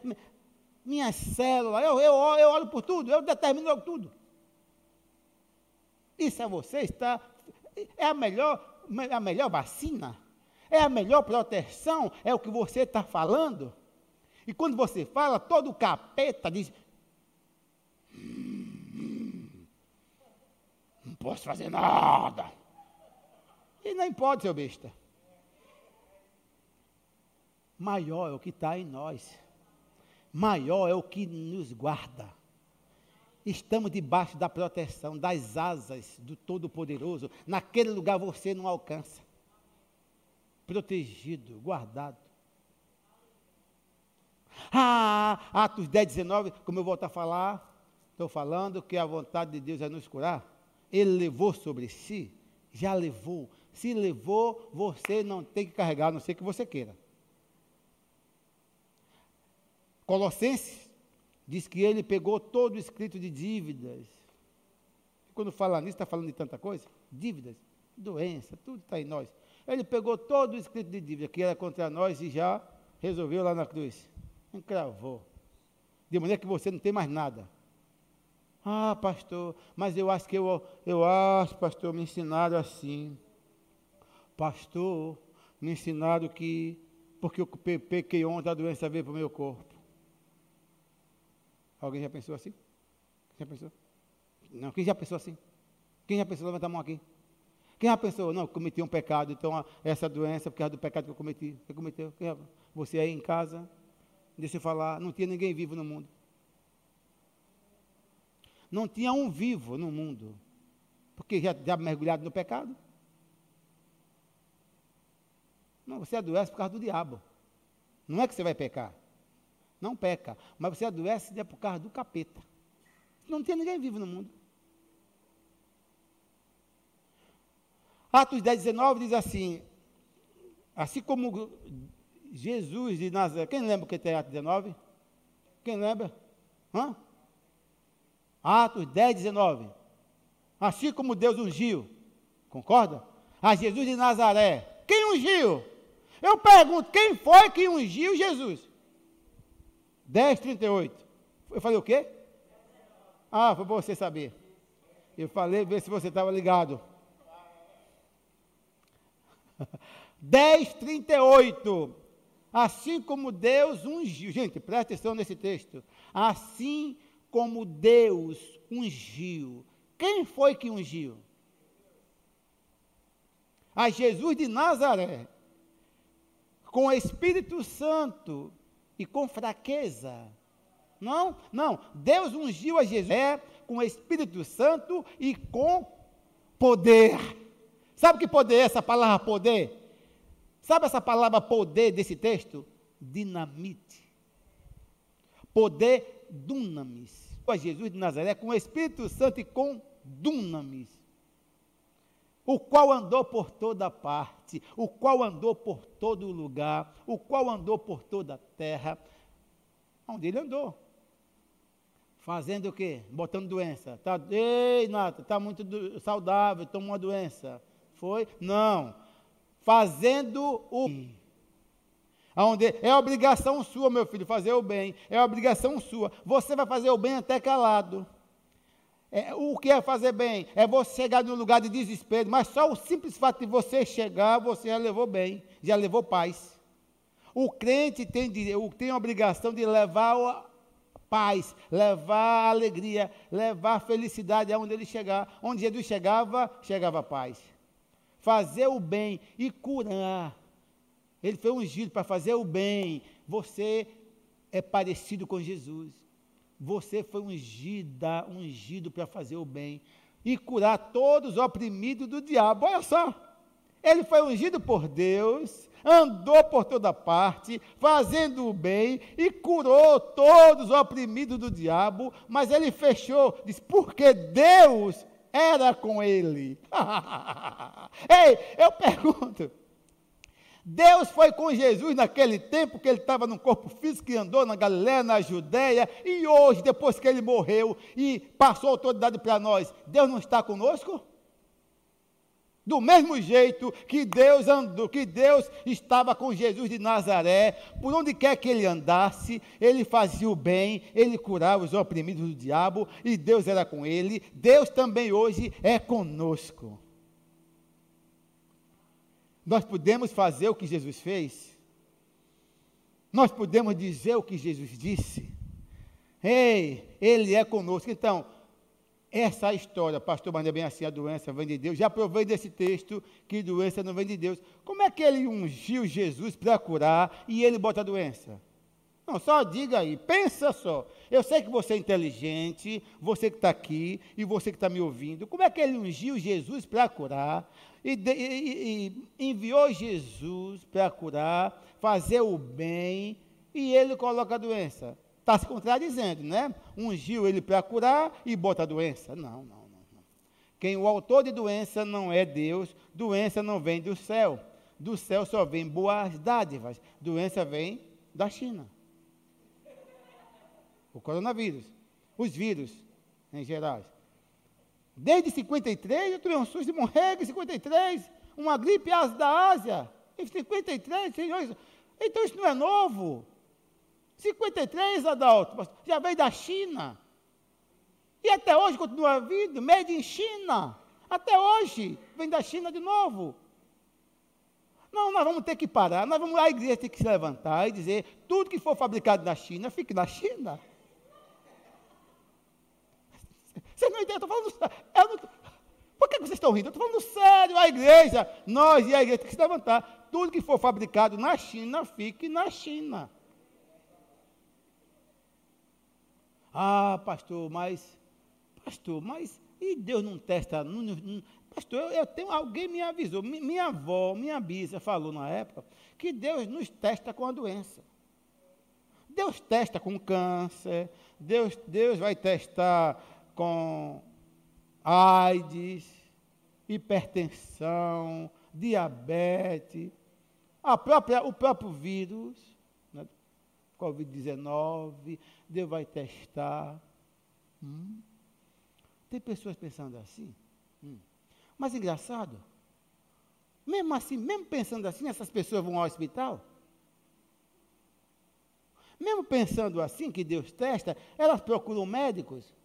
minhas células, eu, eu, eu olho por tudo, eu determino logo tudo. Isso é você, está. É a melhor, a melhor vacina, é a melhor proteção, é o que você está falando. E quando você fala, todo capeta diz: hum, Não posso fazer nada. E nem pode, seu besta maior é o que está em nós, maior é o que nos guarda. Estamos debaixo da proteção, das asas do Todo-Poderoso. Naquele lugar você não alcança. Protegido, guardado. Ah, Atos 10, 19, como eu volto a falar, estou falando que a vontade de Deus é nos curar. Ele levou sobre si, já levou. Se levou, você não tem que carregar, a não ser que você queira. Colossenses diz que ele pegou todo o escrito de dívidas. Quando fala nisso, está falando de tanta coisa? Dívidas, doença, tudo está em nós. Ele pegou todo o escrito de dívida que era contra nós e já resolveu lá na cruz. Encravou. De maneira que você não tem mais nada. Ah, pastor, mas eu acho que eu, eu acho, pastor, me ensinaram assim. Pastor, me ensinaram que, porque eu pequei ontem, a doença veio para o meu corpo. Alguém já pensou assim? Já pensou? Não, quem já pensou assim? Quem já pensou? Levanta a mão aqui. Quem já pensou? Não, cometi um pecado, então essa doença, por causa do pecado que eu cometi. Você cometeu? Você aí em casa, deixa eu falar, não tinha ninguém vivo no mundo. Não tinha um vivo no mundo. Porque já, já mergulhado no pecado. Não, você adoece por causa do diabo. Não é que você vai pecar não peca, mas você adoece é por causa do capeta. Não tem ninguém vivo no mundo. Atos 10, 19 diz assim: assim como Jesus de Nazaré. Quem lembra o que tem Atos 19? Quem lembra? Hã? Atos 10, 19. Assim como Deus ungiu, concorda? A Jesus de Nazaré. Quem ungiu? Eu pergunto, quem foi que ungiu Jesus? 10, 38. Eu falei o quê? Ah, foi para você saber. Eu falei, ver se você estava ligado. 10, 38. Assim como Deus ungiu. Gente, presta atenção nesse texto. Assim como Deus ungiu. Quem foi que ungiu? A Jesus de Nazaré. Com o Espírito Santo e com fraqueza. Não, não. Deus ungiu a Jesus é, com o Espírito Santo e com poder. Sabe que poder é essa palavra poder? Sabe essa palavra poder desse texto? Dinamite. Poder dunamis. A Jesus de Nazaré com o Espírito Santo e com dunamis. O qual andou por toda parte, o qual andou por todo lugar, o qual andou por toda a terra. Onde ele andou? Fazendo o quê? Botando doença. Tá, ei, Nata, está muito saudável, tomou uma doença. Foi? Não fazendo o Onde é obrigação sua, meu filho, fazer o bem. É obrigação sua. Você vai fazer o bem até calado. É, o que é fazer bem? É você chegar num lugar de desespero, mas só o simples fato de você chegar, você já levou bem, já levou paz. O crente tem, tem a obrigação de levar paz, levar a alegria, levar felicidade aonde ele chegar. Onde Jesus chegava, chegava paz fazer o bem e curar. Ele foi ungido para fazer o bem. Você é parecido com Jesus. Você foi ungida, ungido para fazer o bem e curar todos os oprimidos do diabo. Olha só. Ele foi ungido por Deus, andou por toda parte, fazendo o bem e curou todos os oprimidos do diabo, mas ele fechou, disse: porque Deus era com ele. Ei, eu pergunto. Deus foi com Jesus naquele tempo que ele estava no corpo físico e andou na Galiléia, na Judéia, e hoje, depois que ele morreu e passou autoridade para nós, Deus não está conosco? Do mesmo jeito que Deus andou, que Deus estava com Jesus de Nazaré, por onde quer que ele andasse, ele fazia o bem, ele curava os oprimidos do diabo, e Deus era com ele. Deus também hoje é conosco. Nós podemos fazer o que Jesus fez? Nós podemos dizer o que Jesus disse? Ei, Ele é conosco. Então, essa é história, pastor, mas é bem assim, a doença vem de Deus. Já provei desse texto que doença não vem de Deus. Como é que ele ungiu Jesus para curar e ele bota a doença? Não, só diga aí, pensa só. Eu sei que você é inteligente, você que está aqui e você que está me ouvindo. Como é que ele ungiu Jesus para curar e, de, e, e enviou Jesus para curar, fazer o bem e ele coloca a doença? Está se contradizendo, né? Ungiu ele para curar e bota a doença. Não, não, não, não. Quem o autor de doença não é Deus, doença não vem do céu. Do céu só vem boas dádivas. Doença vem da China. O coronavírus. Os vírus, em geral. Desde 53, eu tive um susto de morrer em 53. Uma gripe da Ásia. Em 53, senhores. Então isso não é novo. 53, Adalto, já veio da China. E até hoje continua vindo, made in China. Até hoje, vem da China de novo. Não, nós vamos ter que parar, nós vamos, a igreja tem que se levantar e dizer, tudo que for fabricado na China, fique na China. Vocês não entendem, eu estou falando não, Por que vocês estão rindo? Eu estou falando sério, a igreja, nós e a igreja tem que se levantar. Tudo que for fabricado na China, fique na China. Ah, pastor, mas, pastor, mas e Deus não testa? Não, não, pastor, eu, eu, tenho, alguém me avisou, minha avó, minha bisa falou na época que Deus nos testa com a doença. Deus testa com câncer, Deus, Deus vai testar com AIDS. hipertensão, diabetes, a própria, o próprio vírus, né, Covid-19, Deus vai testar. Hum. Tem pessoas pensando assim. Hum. Mas engraçado, mesmo assim, mesmo pensando assim, essas pessoas vão ao hospital? Mesmo pensando assim, que Deus testa, elas procuram médicos?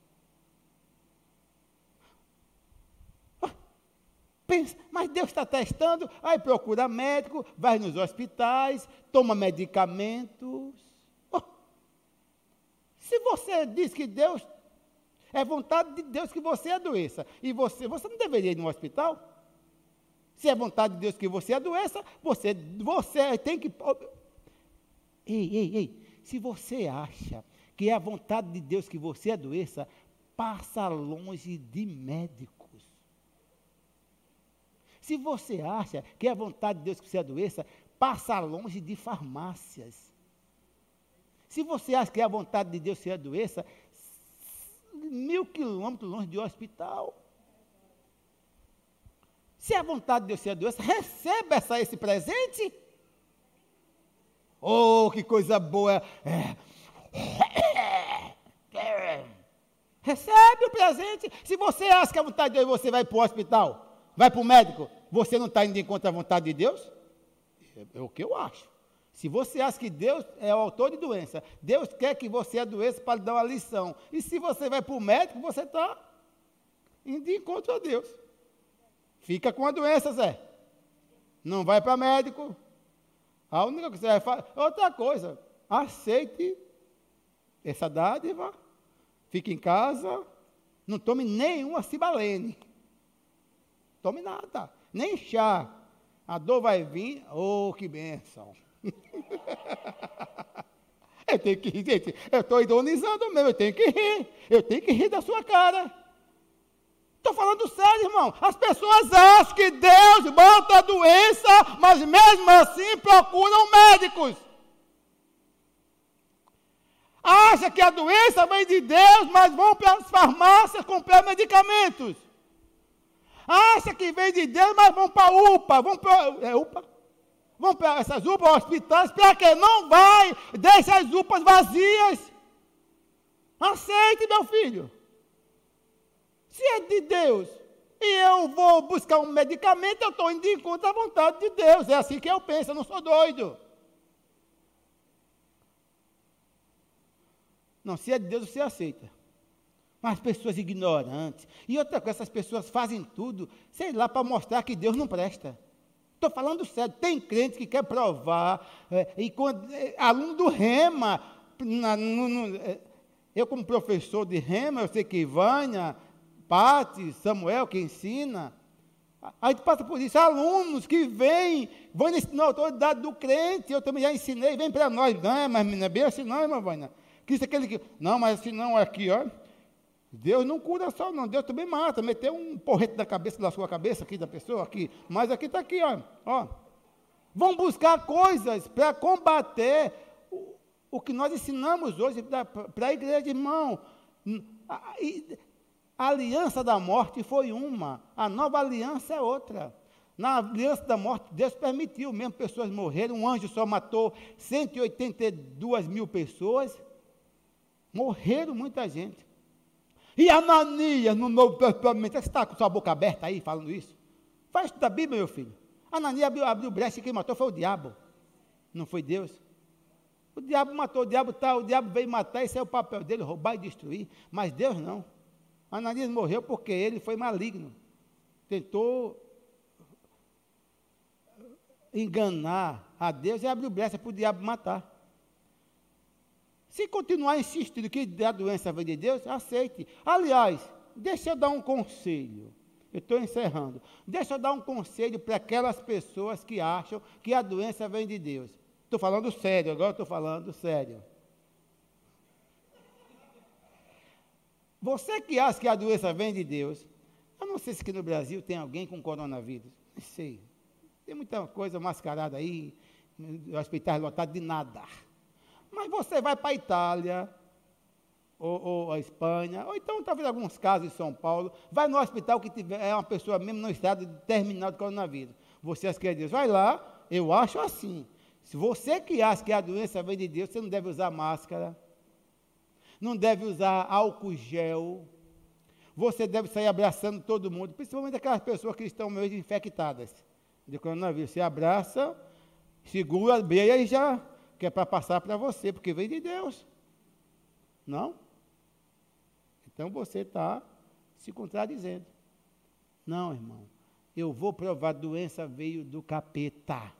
Mas Deus está testando, aí procura médico, vai nos hospitais, toma medicamentos. Se você diz que Deus é vontade de Deus que você adoeça, e você, você não deveria ir no hospital? Se é vontade de Deus que você adoeça, você, você tem que. Ei, ei, ei. Se você acha que é a vontade de Deus que você adoeça, passa longe de médico. Se você acha que é a vontade de Deus que você adoeça, passa longe de farmácias. Se você acha que é a vontade de Deus que você adoeça, mil quilômetros longe de hospital. Se é a vontade de Deus que você adoeça, receba essa, esse presente. Oh, que coisa boa! É. Recebe o presente. Se você acha que é a vontade de Deus, você vai para o hospital vai para o médico, você não está indo em contra a vontade de Deus? É, é, o que eu acho. Se você acha que Deus é o autor de doença, Deus quer que você adoeça para lhe dar uma lição. E se você vai para o médico, você está indo em contra a Deus. Fica com a doença, Zé. Não vai para médico. A única coisa que você vai fazer. Outra coisa, aceite essa dádiva. Fique em casa. Não tome nenhuma cibalene. Tome nada, nem chá. A dor vai vir, oh, que benção. eu tenho que rir, gente. Eu estou ironizando mesmo, eu tenho que rir. Eu tenho que rir da sua cara. Estou falando sério, irmão. As pessoas acham que Deus bota a doença, mas mesmo assim procuram médicos. Acha que a doença vem de Deus, mas vão para as farmácias comprar medicamentos. Acha que vem de Deus, mas vão para a UPA, vão para. É UPA? Vão para essas UPAs, hospitais, para que não vai, deixa as UPAs vazias. Aceite, meu filho. Se é de Deus e eu vou buscar um medicamento, eu estou indo de conta à vontade de Deus. É assim que eu penso, eu não sou doido. Não, se é de Deus, você aceita. Mas pessoas ignorantes. E outra coisa, essas pessoas fazem tudo, sei lá, para mostrar que Deus não presta. Estou falando sério. Tem crente que quer provar. É, e quando, é, aluno do Rema, na, no, no, é, eu como professor de Rema, eu sei que Vânia, Pati, Samuel, que ensina. A gente passa por isso. Alunos que vêm, vão ensinar a autoridade do crente. Eu também já ensinei, vem para nós. Não, é, mas não é bem assim, não, irmã Vânia. Que isso aquele que. Não, mas assim não, aqui, ó. Deus não cura só, não. Deus também mata. Meteu um porrete na cabeça da sua cabeça aqui da pessoa aqui. Mas aqui está aqui, ó. ó. Vão buscar coisas para combater o, o, que nós ensinamos hoje para a igreja, irmão. A, a aliança da morte foi uma, a nova aliança é outra. Na aliança da morte, Deus permitiu mesmo pessoas morrerem. Um anjo só matou 182 mil pessoas. Morreram muita gente. E Ananias, no Novo Testamento, você está com sua boca aberta aí falando isso? Faz da Bíblia, meu filho. Ananias abriu, abriu brecha e quem matou foi o diabo. Não foi Deus. O diabo matou, o diabo tá, o diabo veio matar, esse é o papel dele, roubar e destruir. Mas Deus não. Ananias morreu porque ele foi maligno. Tentou enganar a Deus e abriu brecha para o diabo matar. Se continuar insistindo que a doença vem de Deus, aceite. Aliás, deixa eu dar um conselho. Eu estou encerrando. Deixa eu dar um conselho para aquelas pessoas que acham que a doença vem de Deus. Estou falando sério, agora estou falando sério. Você que acha que a doença vem de Deus, eu não sei se aqui no Brasil tem alguém com coronavírus. Não sei. Tem muita coisa mascarada aí, hospitais lotados de nada. Mas você vai para a Itália, ou, ou, a Espanha, ou então talvez alguns casos em São Paulo, vai no hospital que tiver, é uma pessoa mesmo no estado terminal de coronavírus. Você acha que é Deus? Vai lá, eu acho assim. Se você que acha que a doença vem de Deus, você não deve usar máscara, não deve usar álcool gel, você deve sair abraçando todo mundo, principalmente aquelas pessoas que estão meio infectadas de coronavírus. Você abraça, segura a beia e já, que é para passar para você, porque vem de Deus. Não? Então você está se contradizendo. Não, irmão. Eu vou provar, doença veio do capeta.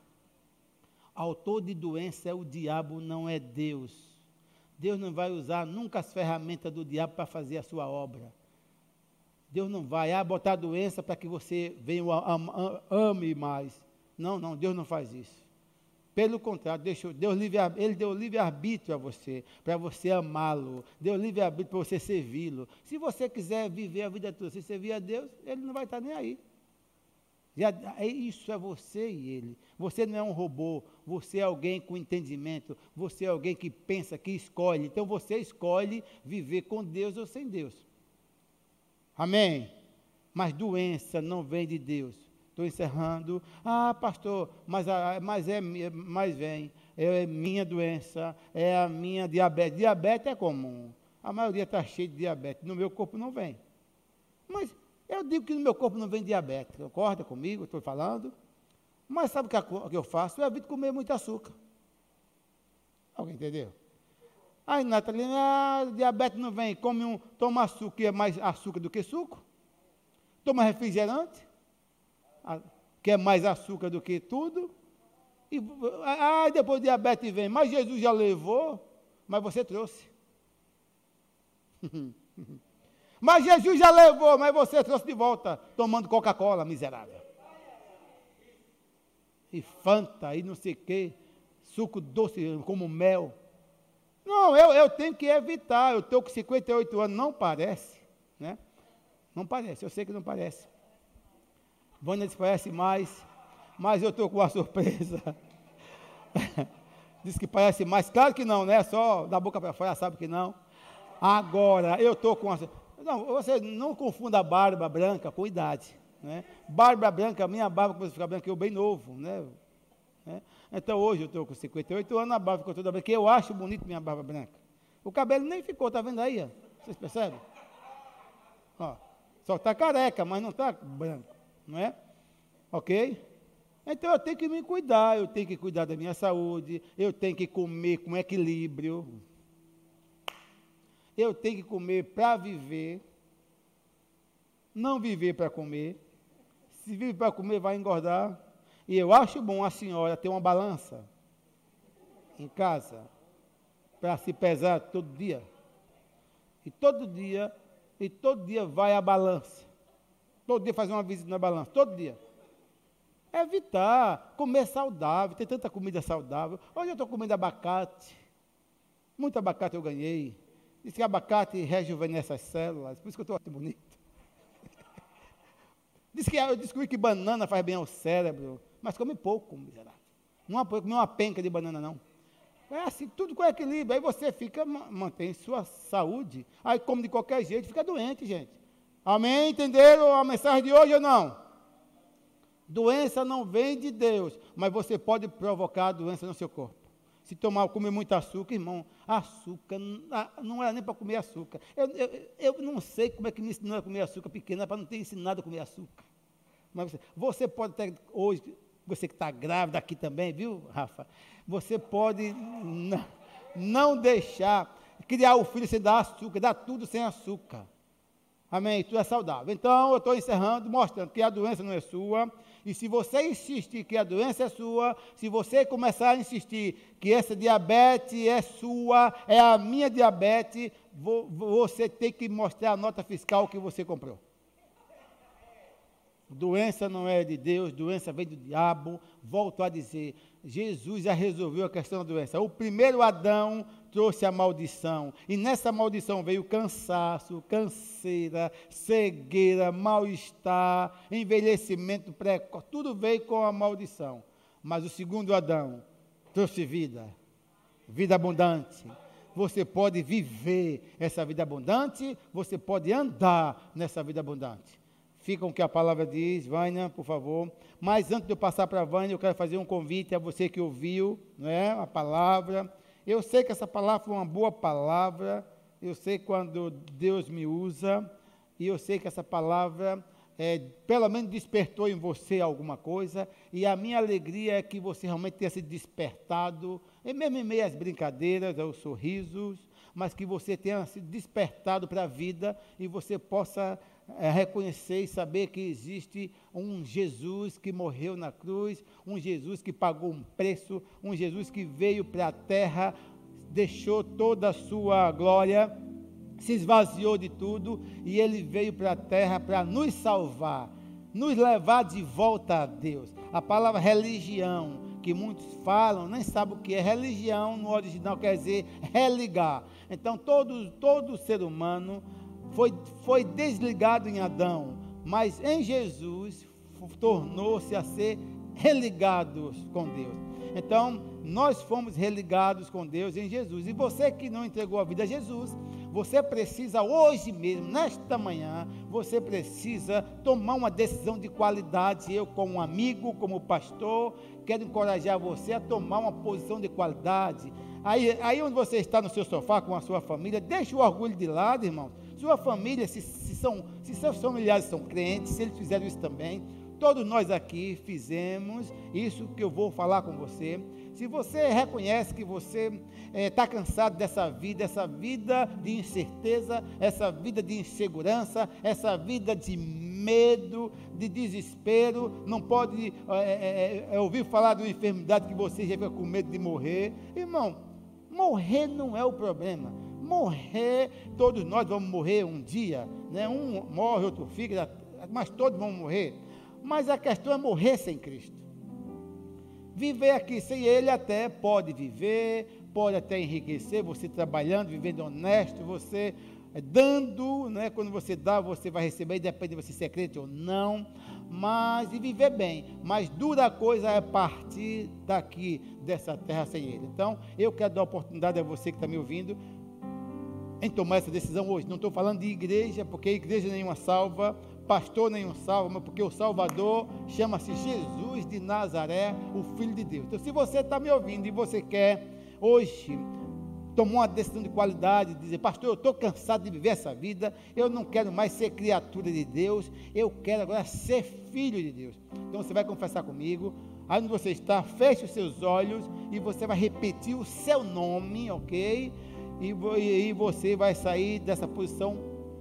Autor de doença é o diabo, não é Deus. Deus não vai usar nunca as ferramentas do diabo para fazer a sua obra. Deus não vai ah, botar doença para que você venha ame mais. Não, não, Deus não faz isso. Pelo contrário, deixou, Deus livre, Ele deu livre-arbítrio a você, para você amá-lo. Deu livre-arbítrio para você servi-lo. Se você quiser viver a vida toda sem servir a Deus, Ele não vai estar nem aí. É isso é você e ele. Você não é um robô, você é alguém com entendimento, você é alguém que pensa, que escolhe. Então você escolhe viver com Deus ou sem Deus. Amém? Mas doença não vem de Deus. Estou encerrando. Ah, pastor, mas, mas, é, mas vem. É minha doença, é a minha diabetes. Diabetes é comum. A maioria está cheia de diabetes. No meu corpo não vem. Mas eu digo que no meu corpo não vem diabetes, concorda comigo? Estou falando. Mas sabe o que eu faço? Eu evito comer muito açúcar. Alguém entendeu? Aí, Natalina, ah, diabetes não vem, come um, toma açúcar, que é mais açúcar do que suco. Toma refrigerante, que é mais açúcar do que tudo. E ah, depois diabetes vem, mas Jesus já levou, mas você trouxe. Mas Jesus já levou, mas você trouxe de volta, tomando Coca-Cola, miserável. E Fanta, e não sei o quê, suco doce como mel. Não, eu, eu tenho que evitar. Eu estou com 58 anos, não parece, né? Não parece, eu sei que não parece. Vânia disse parece mais, mas eu estou com uma surpresa. Diz que parece mais, claro que não, né? Só da boca para fora, sabe que não. Agora, eu estou com uma não, você não confunda a barba branca com idade. Né? Barba branca, minha barba começou a ficar branca, eu bem novo. Né? né? Então hoje eu estou com 58 anos, a barba ficou toda branca, eu acho bonito minha barba branca. O cabelo nem ficou, tá vendo aí? Ó? Vocês percebem? Ó, só está careca, mas não está branco, não é? Ok? Então eu tenho que me cuidar, eu tenho que cuidar da minha saúde, eu tenho que comer com equilíbrio, eu tenho que comer para viver, não viver para comer. Se vive para comer, vai engordar. E eu acho bom a senhora ter uma balança em casa para se pesar todo dia. E todo dia, e todo dia vai a balança. Todo dia fazer uma visita na balança, todo dia. Evitar comer saudável, tem tanta comida saudável. Hoje eu estou comendo abacate. Muito abacate eu ganhei. Diz que abacate rejuvenesce as células, por isso que eu estou muito bonito. Diz que eu descobri que banana faz bem ao cérebro, mas come pouco, miserável. Não come uma penca de banana, não. É assim, tudo com equilíbrio. Aí você fica, mantém sua saúde. Aí come de qualquer jeito, fica doente, gente. Amém? Entenderam a mensagem de hoje ou não? Doença não vem de Deus, mas você pode provocar doença no seu corpo. Se tomar, comer muito açúcar, irmão, açúcar, ah, não era nem para comer açúcar. Eu, eu, eu, não sei como é que me ensinou a comer açúcar pequena, para não ter ensinado a comer açúcar. Mas você, você pode ter, hoje, você que está grávida aqui também, viu, Rafa? Você pode não, não deixar criar o filho sem dar açúcar, dar tudo sem açúcar. Amém? Tudo é saudável. Então, eu estou encerrando, mostrando que a doença não é sua, e se você insistir que a doença é sua, se você começar a insistir que essa diabetes é sua, é a minha diabetes, você tem que mostrar a nota fiscal que você comprou. Doença não é de Deus, doença vem do diabo. Volto a dizer, Jesus já resolveu a questão da doença. O primeiro Adão trouxe a maldição. E nessa maldição veio cansaço, canseira, cegueira, mal-estar, envelhecimento precoce. Tudo veio com a maldição. Mas o segundo Adão trouxe vida, vida abundante. você pode viver essa vida abundante, você pode andar nessa vida abundante. Fica com o que a palavra diz, Vânia, por favor. Mas antes de eu passar para a Vânia, eu quero fazer um convite a você que ouviu não é, a palavra. Eu sei que essa palavra foi uma boa palavra, eu sei quando Deus me usa, e eu sei que essa palavra é, pelo menos despertou em você alguma coisa, e a minha alegria é que você realmente tenha se despertado, e mesmo em meio às brincadeiras, aos sorrisos, mas que você tenha se despertado para a vida e você possa é, reconhecer e saber que existe um Jesus que morreu na cruz, um Jesus que pagou um preço, um Jesus que veio para a terra, deixou toda a sua glória se esvaziou de tudo e ele veio para a terra para nos salvar, nos levar de volta a Deus. A palavra religião, que muitos falam, nem sabem o que é religião, no original quer dizer religar. Então todo, todo ser humano foi, foi desligado em Adão, mas em Jesus tornou-se a ser religados com Deus. Então, nós fomos religados com Deus em Jesus. E você que não entregou a vida a Jesus, você precisa hoje mesmo, nesta manhã, você precisa tomar uma decisão de qualidade. Eu, como amigo, como pastor, quero encorajar você a tomar uma posição de qualidade. Aí, aí onde você está no seu sofá com a sua família, deixe o orgulho de lado, irmão. Sua família, se, se, são, se seus familiares são crentes, se eles fizeram isso também, todos nós aqui fizemos isso que eu vou falar com você. Se você reconhece que você está eh, é, cansado dessa vida, essa vida de incerteza, essa vida de insegurança, essa vida de medo, de desespero, não pode é, é, ouvir falar de uma enfermidade que você já fica com medo de morrer. Irmão, morrer não é o problema. Morrer, todos nós vamos morrer um dia, né? um morre, outro fica, mas todos vão morrer. Mas a questão é morrer sem Cristo. Viver aqui sem Ele até pode viver, pode até enriquecer, você trabalhando, vivendo honesto, você dando, né? quando você dá, você vai receber, depende de você ser crente ou não, mas e viver bem. Mas dura coisa é partir daqui, dessa terra sem Ele. Então, eu quero dar a oportunidade a você que está me ouvindo, em tomar essa decisão hoje. Não estou falando de igreja, porque igreja nenhuma salva, pastor nenhum salva, mas porque o Salvador chama-se Jesus de Nazaré, o Filho de Deus. Então, se você está me ouvindo e você quer hoje tomar uma decisão de qualidade, dizer, pastor, eu estou cansado de viver essa vida, eu não quero mais ser criatura de Deus, eu quero agora ser filho de Deus. Então você vai confessar comigo, aí onde você está, feche os seus olhos e você vai repetir o seu nome, ok? E, e você vai sair dessa posição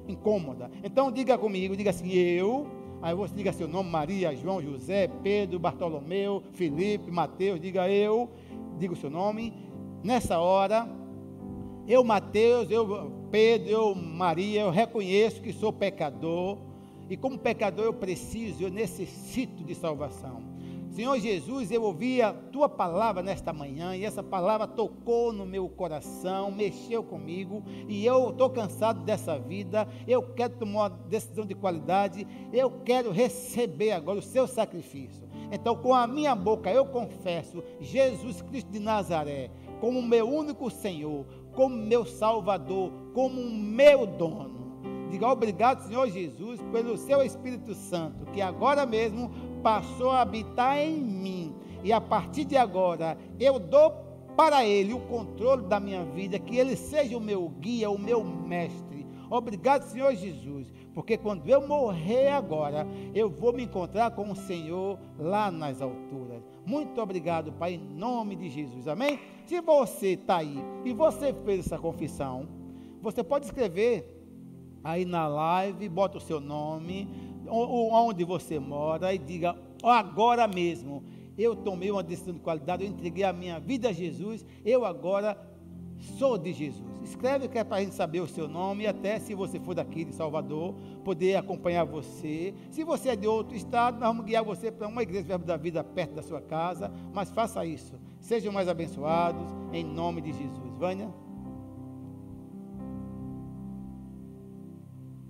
incômoda. Então diga comigo, diga assim, eu, aí você diga seu nome, Maria, João, José, Pedro, Bartolomeu, Felipe, Mateus, diga eu, diga o seu nome. Nessa hora, eu, Mateus, eu, Pedro, eu, Maria, eu reconheço que sou pecador, e como pecador eu preciso, eu necessito de salvação. Senhor Jesus, eu ouvi a tua palavra nesta manhã e essa palavra tocou no meu coração, mexeu comigo e eu estou cansado dessa vida. Eu quero tomar uma decisão de qualidade. Eu quero receber agora o seu sacrifício. Então, com a minha boca, eu confesso Jesus Cristo de Nazaré como meu único Senhor, como meu Salvador, como meu dono. Diga obrigado, Senhor Jesus, pelo seu Espírito Santo, que agora mesmo passou a habitar em mim. E a partir de agora, eu dou para Ele o controle da minha vida, que Ele seja o meu guia, o meu mestre. Obrigado, Senhor Jesus, porque quando eu morrer agora, eu vou me encontrar com o Senhor lá nas alturas. Muito obrigado, Pai, em nome de Jesus. Amém? Se você está aí e você fez essa confissão, você pode escrever aí na live, bota o seu nome, onde você mora e diga: agora mesmo, eu tomei uma decisão de qualidade, eu entreguei a minha vida a Jesus, eu agora sou de Jesus. Escreve que é para a gente saber o seu nome e até se você for daqui de Salvador, poder acompanhar você. Se você é de outro estado, nós vamos guiar você para uma igreja Verbo da Vida perto da sua casa, mas faça isso. Sejam mais abençoados, em nome de Jesus. Vânia?